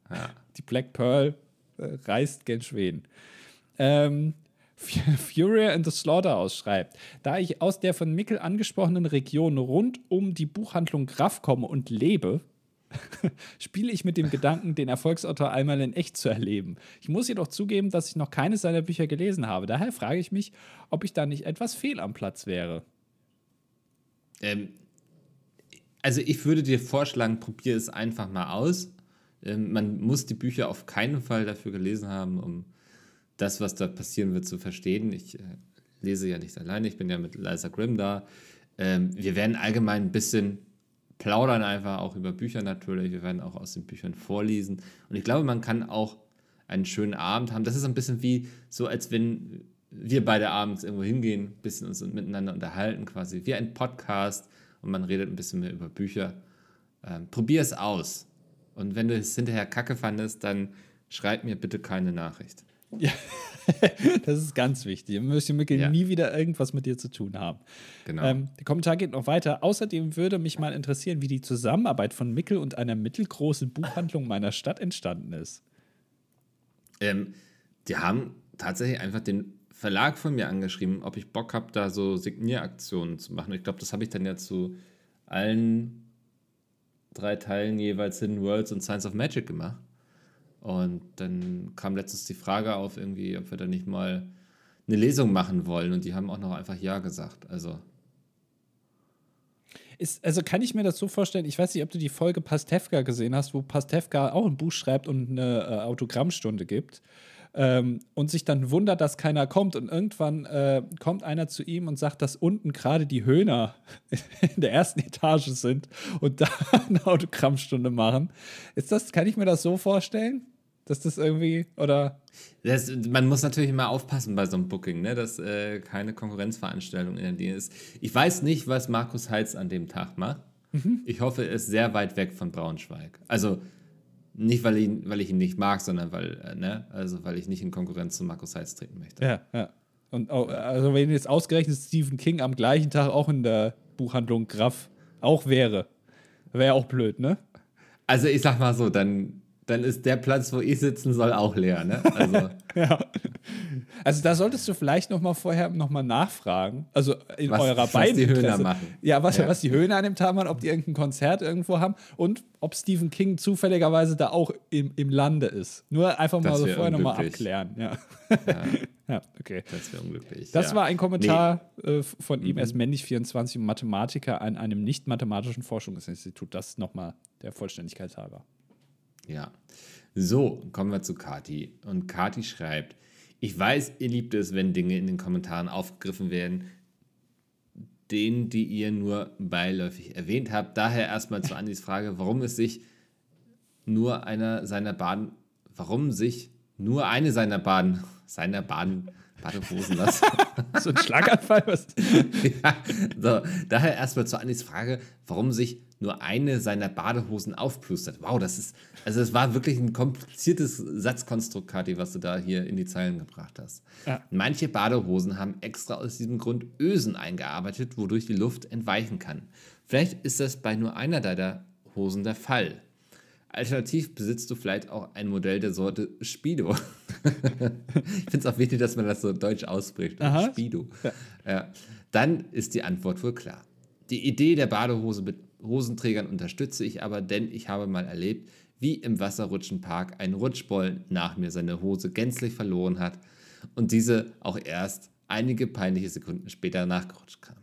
Speaker 2: ja. Die Black Pearl äh, reist gen Schweden. Ähm, Fury and the Slaughterhouse schreibt, da ich aus der von Mickel angesprochenen Region rund um die Buchhandlung Graff komme und lebe, spiele ich mit dem Gedanken, den Erfolgsautor einmal in echt zu erleben. Ich muss jedoch zugeben, dass ich noch keines seiner Bücher gelesen habe. Daher frage ich mich, ob ich da nicht etwas fehl am Platz wäre.
Speaker 1: Ähm, also ich würde dir vorschlagen, probier es einfach mal aus. Ähm, man muss die Bücher auf keinen Fall dafür gelesen haben, um das, was da passieren wird, zu verstehen. Ich äh, lese ja nicht alleine, ich bin ja mit Liza Grimm da. Ähm, wir werden allgemein ein bisschen plaudern, einfach auch über Bücher natürlich. Wir werden auch aus den Büchern vorlesen. Und ich glaube, man kann auch einen schönen Abend haben. Das ist ein bisschen wie so, als wenn wir beide abends irgendwo hingehen, ein bisschen uns miteinander unterhalten, quasi wie ein Podcast und man redet ein bisschen mehr über Bücher. Ähm, probier es aus. Und wenn du es hinterher kacke fandest, dann schreib mir bitte keine Nachricht.
Speaker 2: Ja, das ist ganz wichtig. Möchte Mickel ja. nie wieder irgendwas mit dir zu tun haben. Genau. Ähm, der Kommentar geht noch weiter. Außerdem würde mich mal interessieren, wie die Zusammenarbeit von Mickel und einer mittelgroßen Buchhandlung meiner Stadt entstanden ist.
Speaker 1: Ähm, die haben tatsächlich einfach den Verlag von mir angeschrieben, ob ich Bock habe, da so Signieraktionen zu machen. Ich glaube, das habe ich dann ja zu allen drei Teilen jeweils Hidden Worlds und Science of Magic gemacht. Und dann kam letztens die Frage auf, irgendwie, ob wir da nicht mal eine Lesung machen wollen. Und die haben auch noch einfach Ja gesagt. Also.
Speaker 2: Ist, also kann ich mir das so vorstellen, ich weiß nicht, ob du die Folge Pastewka gesehen hast, wo Pastewka auch ein Buch schreibt und eine äh, Autogrammstunde gibt. Ähm, und sich dann wundert, dass keiner kommt. Und irgendwann äh, kommt einer zu ihm und sagt, dass unten gerade die Höhner in der ersten Etage sind und da eine Autogrammstunde machen. Ist das, kann ich mir das so vorstellen? Dass das irgendwie, oder?
Speaker 1: Das, man muss natürlich immer aufpassen bei so einem Booking, ne? dass äh, keine Konkurrenzveranstaltung in der Nähe ist. Ich weiß nicht, was Markus Heitz an dem Tag macht. Mhm. Ich hoffe, er ist sehr weit weg von Braunschweig. Also nicht, weil, ihn, weil ich ihn nicht mag, sondern weil, äh, ne? also, weil ich nicht in Konkurrenz zu Markus Heitz treten möchte.
Speaker 2: Ja, ja. Und auch, also wenn jetzt ausgerechnet Stephen King am gleichen Tag auch in der Buchhandlung Graff auch wäre, wäre auch blöd, ne?
Speaker 1: Also ich sag mal so, dann dann ist der Platz, wo ich sitzen soll, auch leer. Ne? Also.
Speaker 2: ja. Also da solltest du vielleicht noch mal vorher noch mal nachfragen, also in
Speaker 1: Was-
Speaker 2: eurer
Speaker 1: was
Speaker 2: beiden
Speaker 1: die Höhner
Speaker 2: Interesse.
Speaker 1: machen.
Speaker 2: Ja, was,
Speaker 1: Ja.
Speaker 2: was die Höhner an dem Tag machen, ob die irgendein Konzert irgendwo haben und ob Stephen King zufälligerweise da auch im, im Lande ist. Nur einfach mal
Speaker 1: Das
Speaker 2: so vorher noch mal abklären. Ja,
Speaker 1: Ja,
Speaker 2: ja okay.
Speaker 1: das wäre unglücklich.
Speaker 2: Das war ein Kommentar äh, von ihm, er ist männlich 24 und Mathematiker an einem nicht-mathematischen Forschungsinstitut. Das nochmal der Vollständigkeit halber.
Speaker 1: Ja. So, kommen wir zu Kati. Und Kati schreibt: Ich weiß, ihr liebt es, wenn Dinge in den Kommentaren aufgegriffen werden, denen, die ihr nur beiläufig erwähnt habt. Daher erstmal zu Andis Frage, warum es sich nur einer seiner Baden, warum sich nur eine seiner Baden, seiner Baden, Badehosen was?
Speaker 2: So ein Schlaganfall? Was?
Speaker 1: ja, so, daher erstmal zu Andis Frage, warum sich nur eine seiner Badehosen aufplustert. Wow, das ist, also es war wirklich ein kompliziertes Satzkonstrukt, Kathi, was du da hier in die Zeilen gebracht hast.
Speaker 2: Ja.
Speaker 1: Manche Badehosen haben extra aus diesem Grund Ösen eingearbeitet, wodurch die Luft entweichen kann. Vielleicht ist das bei nur einer deiner Hosen der Fall. Alternativ besitzt du vielleicht auch ein Modell der Sorte Speedo. Ich finde es auch wichtig, dass man das so deutsch ausspricht.
Speaker 2: Aha.
Speaker 1: Speedo. Ja. Dann ist die Antwort wohl klar. Die Idee der Badehose mit Hosenträgern unterstütze ich aber, denn ich habe mal erlebt, wie im Wasserrutschenpark ein Rutschboll nach mir seine Hose gänzlich verloren hat und diese auch erst einige peinliche Sekunden später nachgerutscht kam.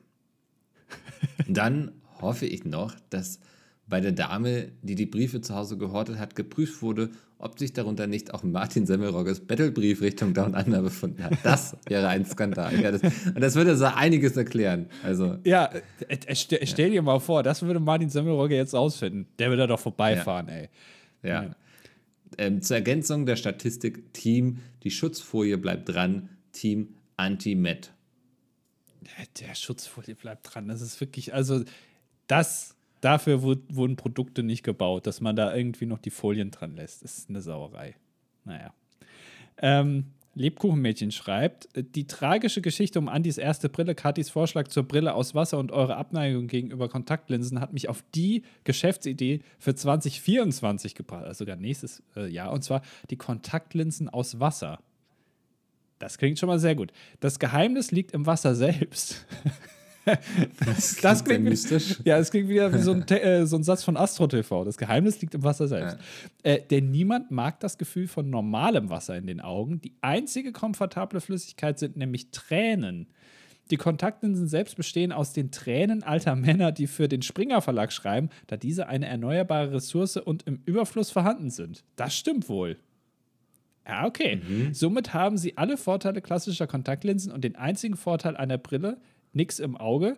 Speaker 1: Dann hoffe ich noch, dass bei der Dame, die die Briefe zu Hause gehortet hat, geprüft wurde, ob sich darunter nicht auch Martin Semmelroggers Battlebrief Richtung Down Under befunden hat. Das wäre ein Skandal. Ja, das, und das würde so einiges erklären. Also,
Speaker 2: Ja, äh, äh, stell, stell dir mal vor, das würde Martin Semmelrogge jetzt rausfinden. Der würde da doch vorbeifahren, ey.
Speaker 1: ja. Ähm, zur Ergänzung der Statistik: Team, die Schutzfolie bleibt dran, Team Anti-Met.
Speaker 2: Der Schutzfolie bleibt dran. Das ist wirklich, also das, dafür wur- wurden Produkte nicht gebaut, dass man da irgendwie noch die Folien dran lässt. Das ist eine Sauerei. Naja. Ähm, Lebkuchenmädchen schreibt, die tragische Geschichte um Andys erste Brille, Katis Vorschlag zur Brille aus Wasser und eure Abneigung gegenüber Kontaktlinsen hat mich auf die Geschäftsidee für 2024 gebracht, also sogar nächstes äh, Jahr, und zwar die Kontaktlinsen aus Wasser. Das klingt schon mal sehr gut. Das Geheimnis liegt im Wasser selbst.
Speaker 1: Das,
Speaker 2: Das klingt wie-
Speaker 1: mystisch.
Speaker 2: Ja, es klingt wieder wie so ein, äh, so ein Satz von Astro TV. Das Geheimnis liegt im Wasser selbst. Äh, denn niemand mag das Gefühl von normalem Wasser in den Augen. Die einzige komfortable Flüssigkeit sind nämlich Tränen. Die Kontaktlinsen selbst bestehen aus den Tränen alter Männer, die für den Springer Verlag schreiben, da diese eine erneuerbare Ressource und im Überfluss vorhanden sind. Das stimmt wohl. Ja, okay. Somit haben sie alle Vorteile klassischer Kontaktlinsen und den einzigen Vorteil einer Brille, nix im Auge,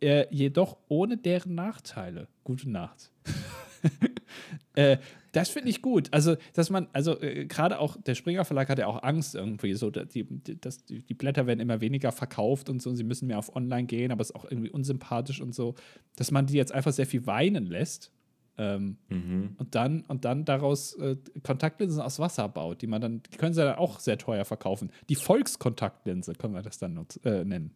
Speaker 2: äh, jedoch ohne deren Nachteile. Gute Nacht. äh, das finde ich gut. Also, dass man, also äh, gerade auch der Springer Verlag hat ja auch Angst irgendwie, so, dass die, die- dass die, Blätter werden immer weniger verkauft und so, und sie müssen mehr auf Online gehen, aber es ist auch irgendwie unsympathisch und so, dass man die jetzt einfach sehr viel weinen lässt. Ähm, und dann und dann daraus äh, Kontaktlinsen aus Wasser baut, die man dann, die können sie dann auch sehr teuer verkaufen. Die Volkskontaktlinse können wir das dann äh, nennen.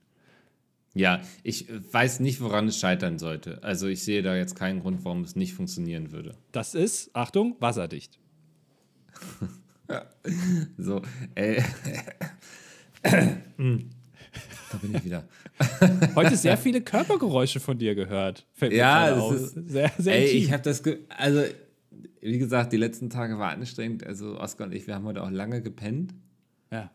Speaker 1: Ja, ich weiß nicht, woran es scheitern sollte. Also ich sehe da jetzt keinen Grund, warum es nicht funktionieren würde.
Speaker 2: Das ist, Achtung, wasserdicht.
Speaker 1: So, äh, da bin ich wieder.
Speaker 2: Heute sehr viele Körpergeräusche von dir gehört. Fällt
Speaker 1: Ja, das
Speaker 2: auf.
Speaker 1: ist-
Speaker 2: sehr, sehr
Speaker 1: Ey,
Speaker 2: intim.
Speaker 1: ich habe das, ge also wie gesagt, die letzten Tage waren anstrengend. Also Oskar und ich, wir haben heute auch lange gepennt.
Speaker 2: ja.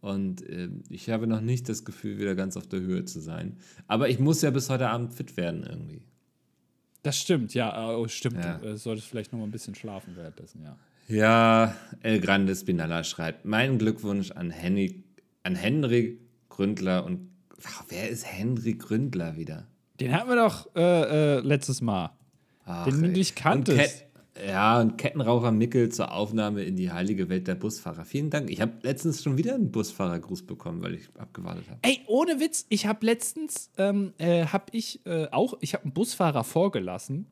Speaker 1: Und ähm, ich habe noch nicht das Gefühl, wieder ganz auf der Höhe zu sein. Aber ich muss ja bis heute Abend fit werden irgendwie.
Speaker 2: Das stimmt, ja, oh, stimmt.
Speaker 1: Ja.
Speaker 2: Du äh, solltest vielleicht noch mal ein bisschen schlafen währenddessen, ja.
Speaker 1: Ja, El Grande Spinalla schreibt: Mein Glückwunsch an Henry, an Henry Gründler und. Wow, wer ist Henry Gründler wieder?
Speaker 2: Den hatten wir doch äh, äh, letztes Mal.
Speaker 1: Ach,
Speaker 2: Den du nicht kanntest.
Speaker 1: Ja, und Kettenraucher Mickel zur Aufnahme in die heilige Welt der Busfahrer. Vielen Dank. Ich habe letztens schon wieder einen Busfahrergruß bekommen, weil ich abgewartet habe.
Speaker 2: Ey, ohne Witz, ich habe letztens, ähm, äh, habe ich äh, auch, ich habe einen Busfahrer vorgelassen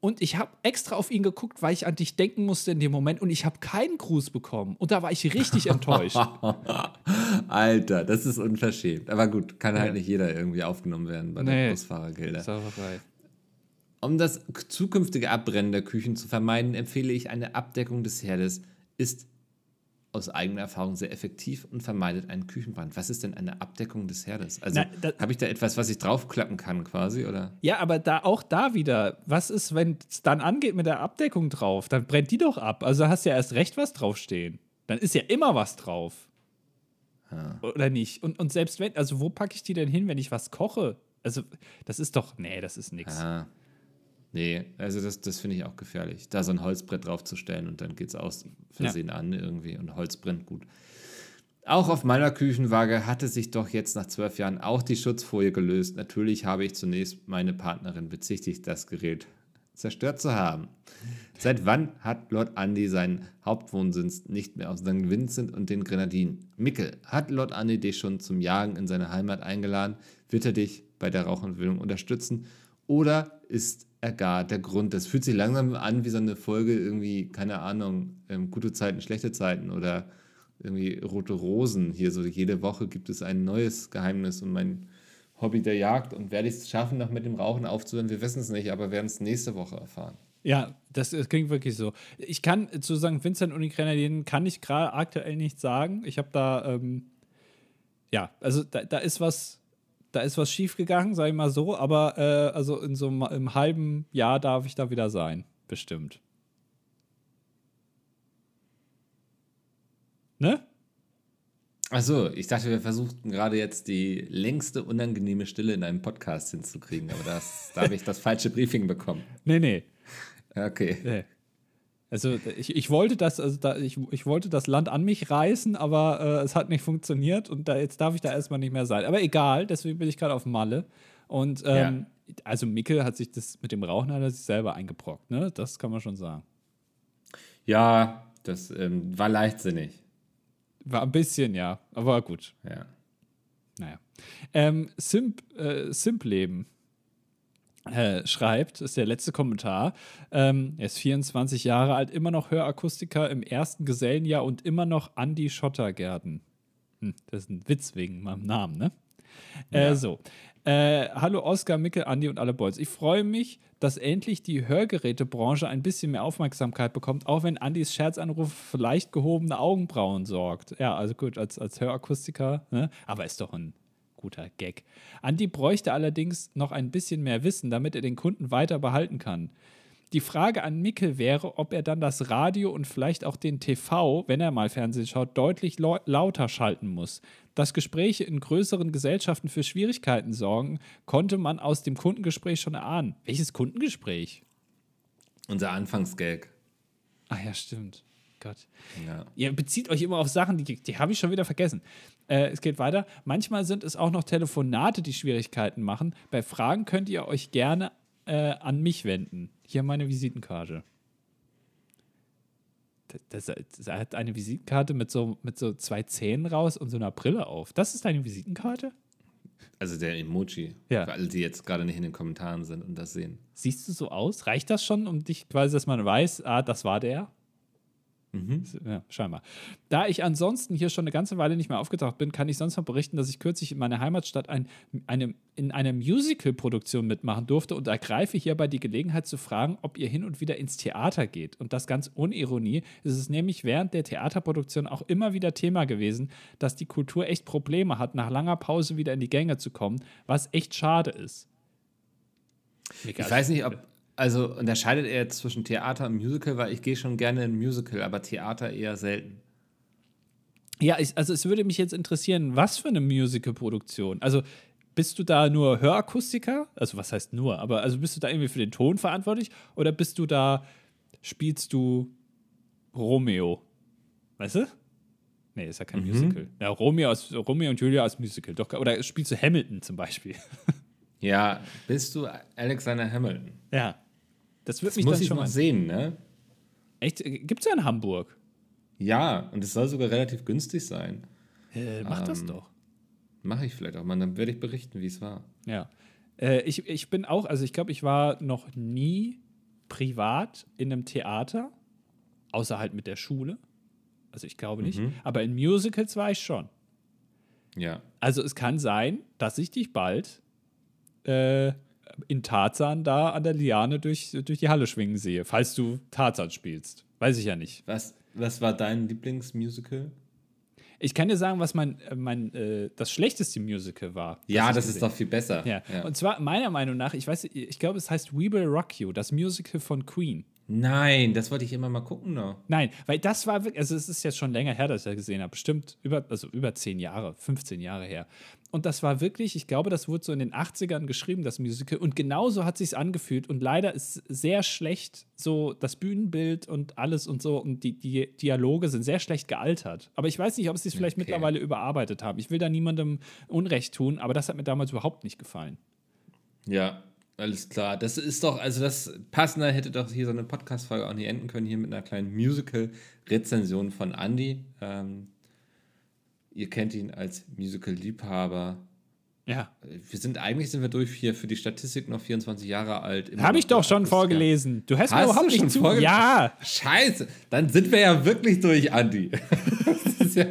Speaker 2: und ich habe extra auf ihn geguckt, weil ich an dich denken musste in dem Moment und ich habe keinen Gruß bekommen und da war ich richtig enttäuscht.
Speaker 1: Alter, das ist unverschämt. Aber gut, kann halt nicht jeder irgendwie aufgenommen werden bei
Speaker 2: Nee.
Speaker 1: der Busfahrergilde.
Speaker 2: Sauerei.
Speaker 1: Um das zukünftige Abbrennen der Küchen zu vermeiden, empfehle ich eine Abdeckung des Herdes. Ist aus eigener Erfahrung sehr effektiv und vermeidet einen Küchenbrand. Was ist denn eine Abdeckung des Herdes? Also habe ich da etwas, was ich draufklappen kann quasi, oder?
Speaker 2: Ja, aber da auch da wieder, was ist, wenn es dann angeht mit der Abdeckung drauf? Dann brennt die doch ab. Also hast du ja erst recht was draufstehen. Dann ist ja immer was drauf. Ja. Oder nicht? Und, und selbst wenn, also wo packe ich die denn hin, wenn ich was koche? Also, das ist doch, nee, das ist nichts.
Speaker 1: Ja. Nee, also das, das finde ich auch gefährlich. Da so ein Holzbrett draufzustellen und dann geht es aus Versehen ja. an irgendwie und Holz brennt gut. Auch auf meiner Küchenwaage hatte sich doch jetzt nach zwölf Jahren auch die Schutzfolie gelöst. Natürlich habe ich zunächst meine Partnerin bezichtigt, das Gerät zerstört zu haben. Seit wann hat Lord Andy seinen Hauptwohnsitz nicht mehr aus St. Vincent und den Grenadinen? Mickel, hat Lord Andy dich schon zum Jagen in seine Heimat eingeladen? Wird er dich bei der Rauchentwicklung unterstützen? Oder ist er gar der Grund? Das fühlt sich langsam an wie so eine Folge irgendwie, keine Ahnung, ähm, gute Zeiten, schlechte Zeiten oder irgendwie rote Rosen. Hier so jede Woche gibt es ein neues Geheimnis und mein Hobby der Jagd und werde ich es schaffen, noch mit dem Rauchen aufzuhören? Wir wissen es nicht, aber werden es nächste Woche erfahren.
Speaker 2: Ja, das, das, klingt wirklich so. Ich kann zu St. Vincent und die Grenadinen kann ich gerade aktuell nicht sagen. Ich habe da, ähm, ja, also da, da, ist was, da ist was schiefgegangen, sage ich mal so, aber äh, also in so einem halben Jahr darf ich da wieder sein, bestimmt. Ne?
Speaker 1: Achso, ich dachte, wir versuchten gerade jetzt die längste unangenehme Stille in einem Podcast hinzukriegen, aber das, da habe ich das falsche Briefing bekommen.
Speaker 2: Nee, nee.
Speaker 1: Okay. Nee.
Speaker 2: Also ich, ich wollte das, also da, ich, ich wollte das Land an mich reißen, aber äh, es hat nicht funktioniert und da, jetzt darf ich da erstmal nicht mehr sein. Aber egal, deswegen bin ich gerade auf Malle. Und ähm, ja. also Mickel hat sich das mit dem Rauchen hat er sich selber eingebrockt, ne? Das kann man schon sagen.
Speaker 1: Ja, das ähm, war leichtsinnig.
Speaker 2: War ein bisschen, ja, aber gut.
Speaker 1: Ja.
Speaker 2: Naja. Ähm, Simp, äh, Simp-Leben äh, schreibt, ist der letzte Kommentar. Ähm, er ist 24 Jahre alt, immer noch Hörakustiker im ersten Gesellenjahr und immer noch Andy Schottergärten. Hm, das ist ein Witz wegen meinem Namen, ne? Äh, ja. So. Äh, hallo Oskar, Mickel, Andi und alle Boys. Ich freue mich, dass endlich die Hörgerätebranche ein bisschen mehr Aufmerksamkeit bekommt, auch wenn Andys Scherzanruf für leicht gehobene Augenbrauen sorgt. Ja, also gut, als, als Hörakustiker, ne? aber ist doch ein guter Gag. Andi bräuchte allerdings noch ein bisschen mehr Wissen, damit er den Kunden weiter behalten kann. Die Frage an Mickel wäre, ob er dann das Radio und vielleicht auch den TV, wenn er mal Fernsehen schaut, deutlich lauter schalten muss. Dass Gespräche in größeren Gesellschaften für Schwierigkeiten sorgen, konnte man aus dem Kundengespräch schon erahnen. Welches Kundengespräch?
Speaker 1: Unser Anfangsgag.
Speaker 2: Ach ja, stimmt. Gott. Ja. Ihr bezieht euch immer auf Sachen, die, die habe ich schon wieder vergessen. Äh, es geht weiter. Manchmal sind es auch noch Telefonate, die Schwierigkeiten machen. Bei Fragen könnt ihr euch gerne äh, an mich wenden. Hier meine Visitenkarte. Das, das, das, hat eine Visitenkarte mit so, mit so zwei Zähnen raus und so einer Brille auf. Das ist deine Visitenkarte?
Speaker 1: Also der Emoji.
Speaker 2: Ja.
Speaker 1: Für alle, die jetzt gerade nicht in den Kommentaren sind und das sehen.
Speaker 2: Siehst du so aus? Reicht das schon, um dich quasi, dass man weiß, ah, das war der?
Speaker 1: Mhm.
Speaker 2: Ja, scheinbar. Da ich ansonsten hier schon eine ganze Weile nicht mehr aufgetaucht bin, kann ich sonst noch berichten, dass ich kürzlich in meiner Heimatstadt ein, eine, in einer Musical-Produktion mitmachen durfte und ergreife hierbei die Gelegenheit zu fragen, ob ihr hin und wieder ins Theater geht. Und das ganz ohne Ironie ist es nämlich während der Theaterproduktion auch immer wieder Thema gewesen, dass die Kultur echt Probleme hat, nach langer Pause wieder in die Gänge zu kommen, was echt schade ist.
Speaker 1: Ich weiß nicht, ob, also unterscheidet er jetzt zwischen Theater und Musical, weil ich gehe schon gerne in Musical, aber Theater eher selten.
Speaker 2: Ja, ich, also es würde mich jetzt interessieren, was für eine Musical-Produktion. Also bist du da nur Hörakustiker? Also was heißt nur? Aber also bist du da irgendwie für den Ton verantwortlich? Oder bist du da, spielst du Romeo? Weißt du? Nee, ist ja kein mhm. Musical. Ja, Romeo, aus, Romeo und Julia als Musical. Doch, oder spielst du Hamilton zum Beispiel?
Speaker 1: Ja, bist du Alexander Hamilton?
Speaker 2: Ja. Das wird
Speaker 1: das
Speaker 2: mich
Speaker 1: muss
Speaker 2: dann
Speaker 1: ich
Speaker 2: schon
Speaker 1: mal sehen, ne?
Speaker 2: Echt? Gibt es ja in Hamburg?
Speaker 1: Ja, und es soll sogar relativ günstig sein.
Speaker 2: Äh, mach ähm, das doch.
Speaker 1: Mache ich vielleicht auch mal, dann werde ich berichten, wie es war.
Speaker 2: Ja. Äh, ich, ich bin auch, also ich glaube, ich war noch nie privat in einem Theater, außer halt mit der Schule. Also ich glaube nicht. Mhm. Aber in Musicals war ich schon.
Speaker 1: Ja.
Speaker 2: Also es kann sein, dass ich dich bald äh, in Tarzan da an der Liane durch, durch die Halle schwingen sehe, falls du Tarzan spielst. Weiß ich ja nicht.
Speaker 1: Was, was war dein Lieblingsmusical?
Speaker 2: Ich kann dir sagen, was mein, äh, mein äh, das schlechteste Musical war.
Speaker 1: Ja, das
Speaker 2: ich
Speaker 1: ist
Speaker 2: gesehen
Speaker 1: doch viel besser.
Speaker 2: Ja. Und zwar meiner Meinung nach, ich weiß, ich glaube, es heißt We Will Rock You, das Musical von Queen.
Speaker 1: Nein, das wollte ich immer mal gucken noch.
Speaker 2: Nein, weil das war wirklich, also es ist jetzt schon länger her, dass ich das gesehen habe, bestimmt über, also über 10 Jahre, 15 Jahre her. Und das war wirklich, ich glaube, das wurde so in den 80ern geschrieben, das Musical. Und genauso hat sich angefühlt. Und leider ist sehr schlecht so das Bühnenbild und alles und so. Und die, die Dialoge sind sehr schlecht gealtert. Aber ich weiß nicht, ob sie es vielleicht
Speaker 1: Okay.
Speaker 2: mittlerweile überarbeitet haben. Ich will da niemandem Unrecht tun, aber das hat mir damals überhaupt nicht gefallen.
Speaker 1: Ja, alles klar. Das ist doch, also das passender hätte doch hier so eine Podcast-Folge auch nicht enden können, hier mit einer kleinen Musical-Rezension von Andy. Ähm, ihr kennt ihn als Musical-Liebhaber.
Speaker 2: Ja.
Speaker 1: Wir sind, eigentlich sind wir durch hier für die Statistik noch 24 Jahre alt.
Speaker 2: Habe ich doch schon vorgelesen. Du mir
Speaker 1: Hast
Speaker 2: überhaupt
Speaker 1: du schon
Speaker 2: nicht zu.
Speaker 1: vorgelesen?
Speaker 2: Ja.
Speaker 1: Scheiße, dann sind wir ja wirklich durch, ist ja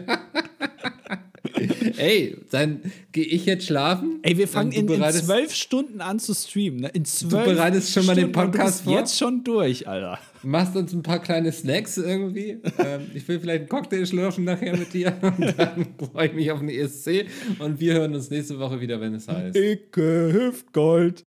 Speaker 1: Ey, dann gehe ich jetzt schlafen.
Speaker 2: Ey, wir fangen
Speaker 1: du
Speaker 2: in, in zwölf Stunden an zu streamen. Ne? In zwölf
Speaker 1: bereitest schon mal den
Speaker 2: du
Speaker 1: Podcast
Speaker 2: bist
Speaker 1: vor?
Speaker 2: jetzt schon durch, Alter.
Speaker 1: machst uns ein paar kleine Snacks irgendwie. ähm, ich will vielleicht einen Cocktail schlürfen nachher mit dir. Und dann freue ich mich auf den ESC. Und wir hören uns nächste Woche wieder, wenn es heißt.
Speaker 2: Icke Hüftgold.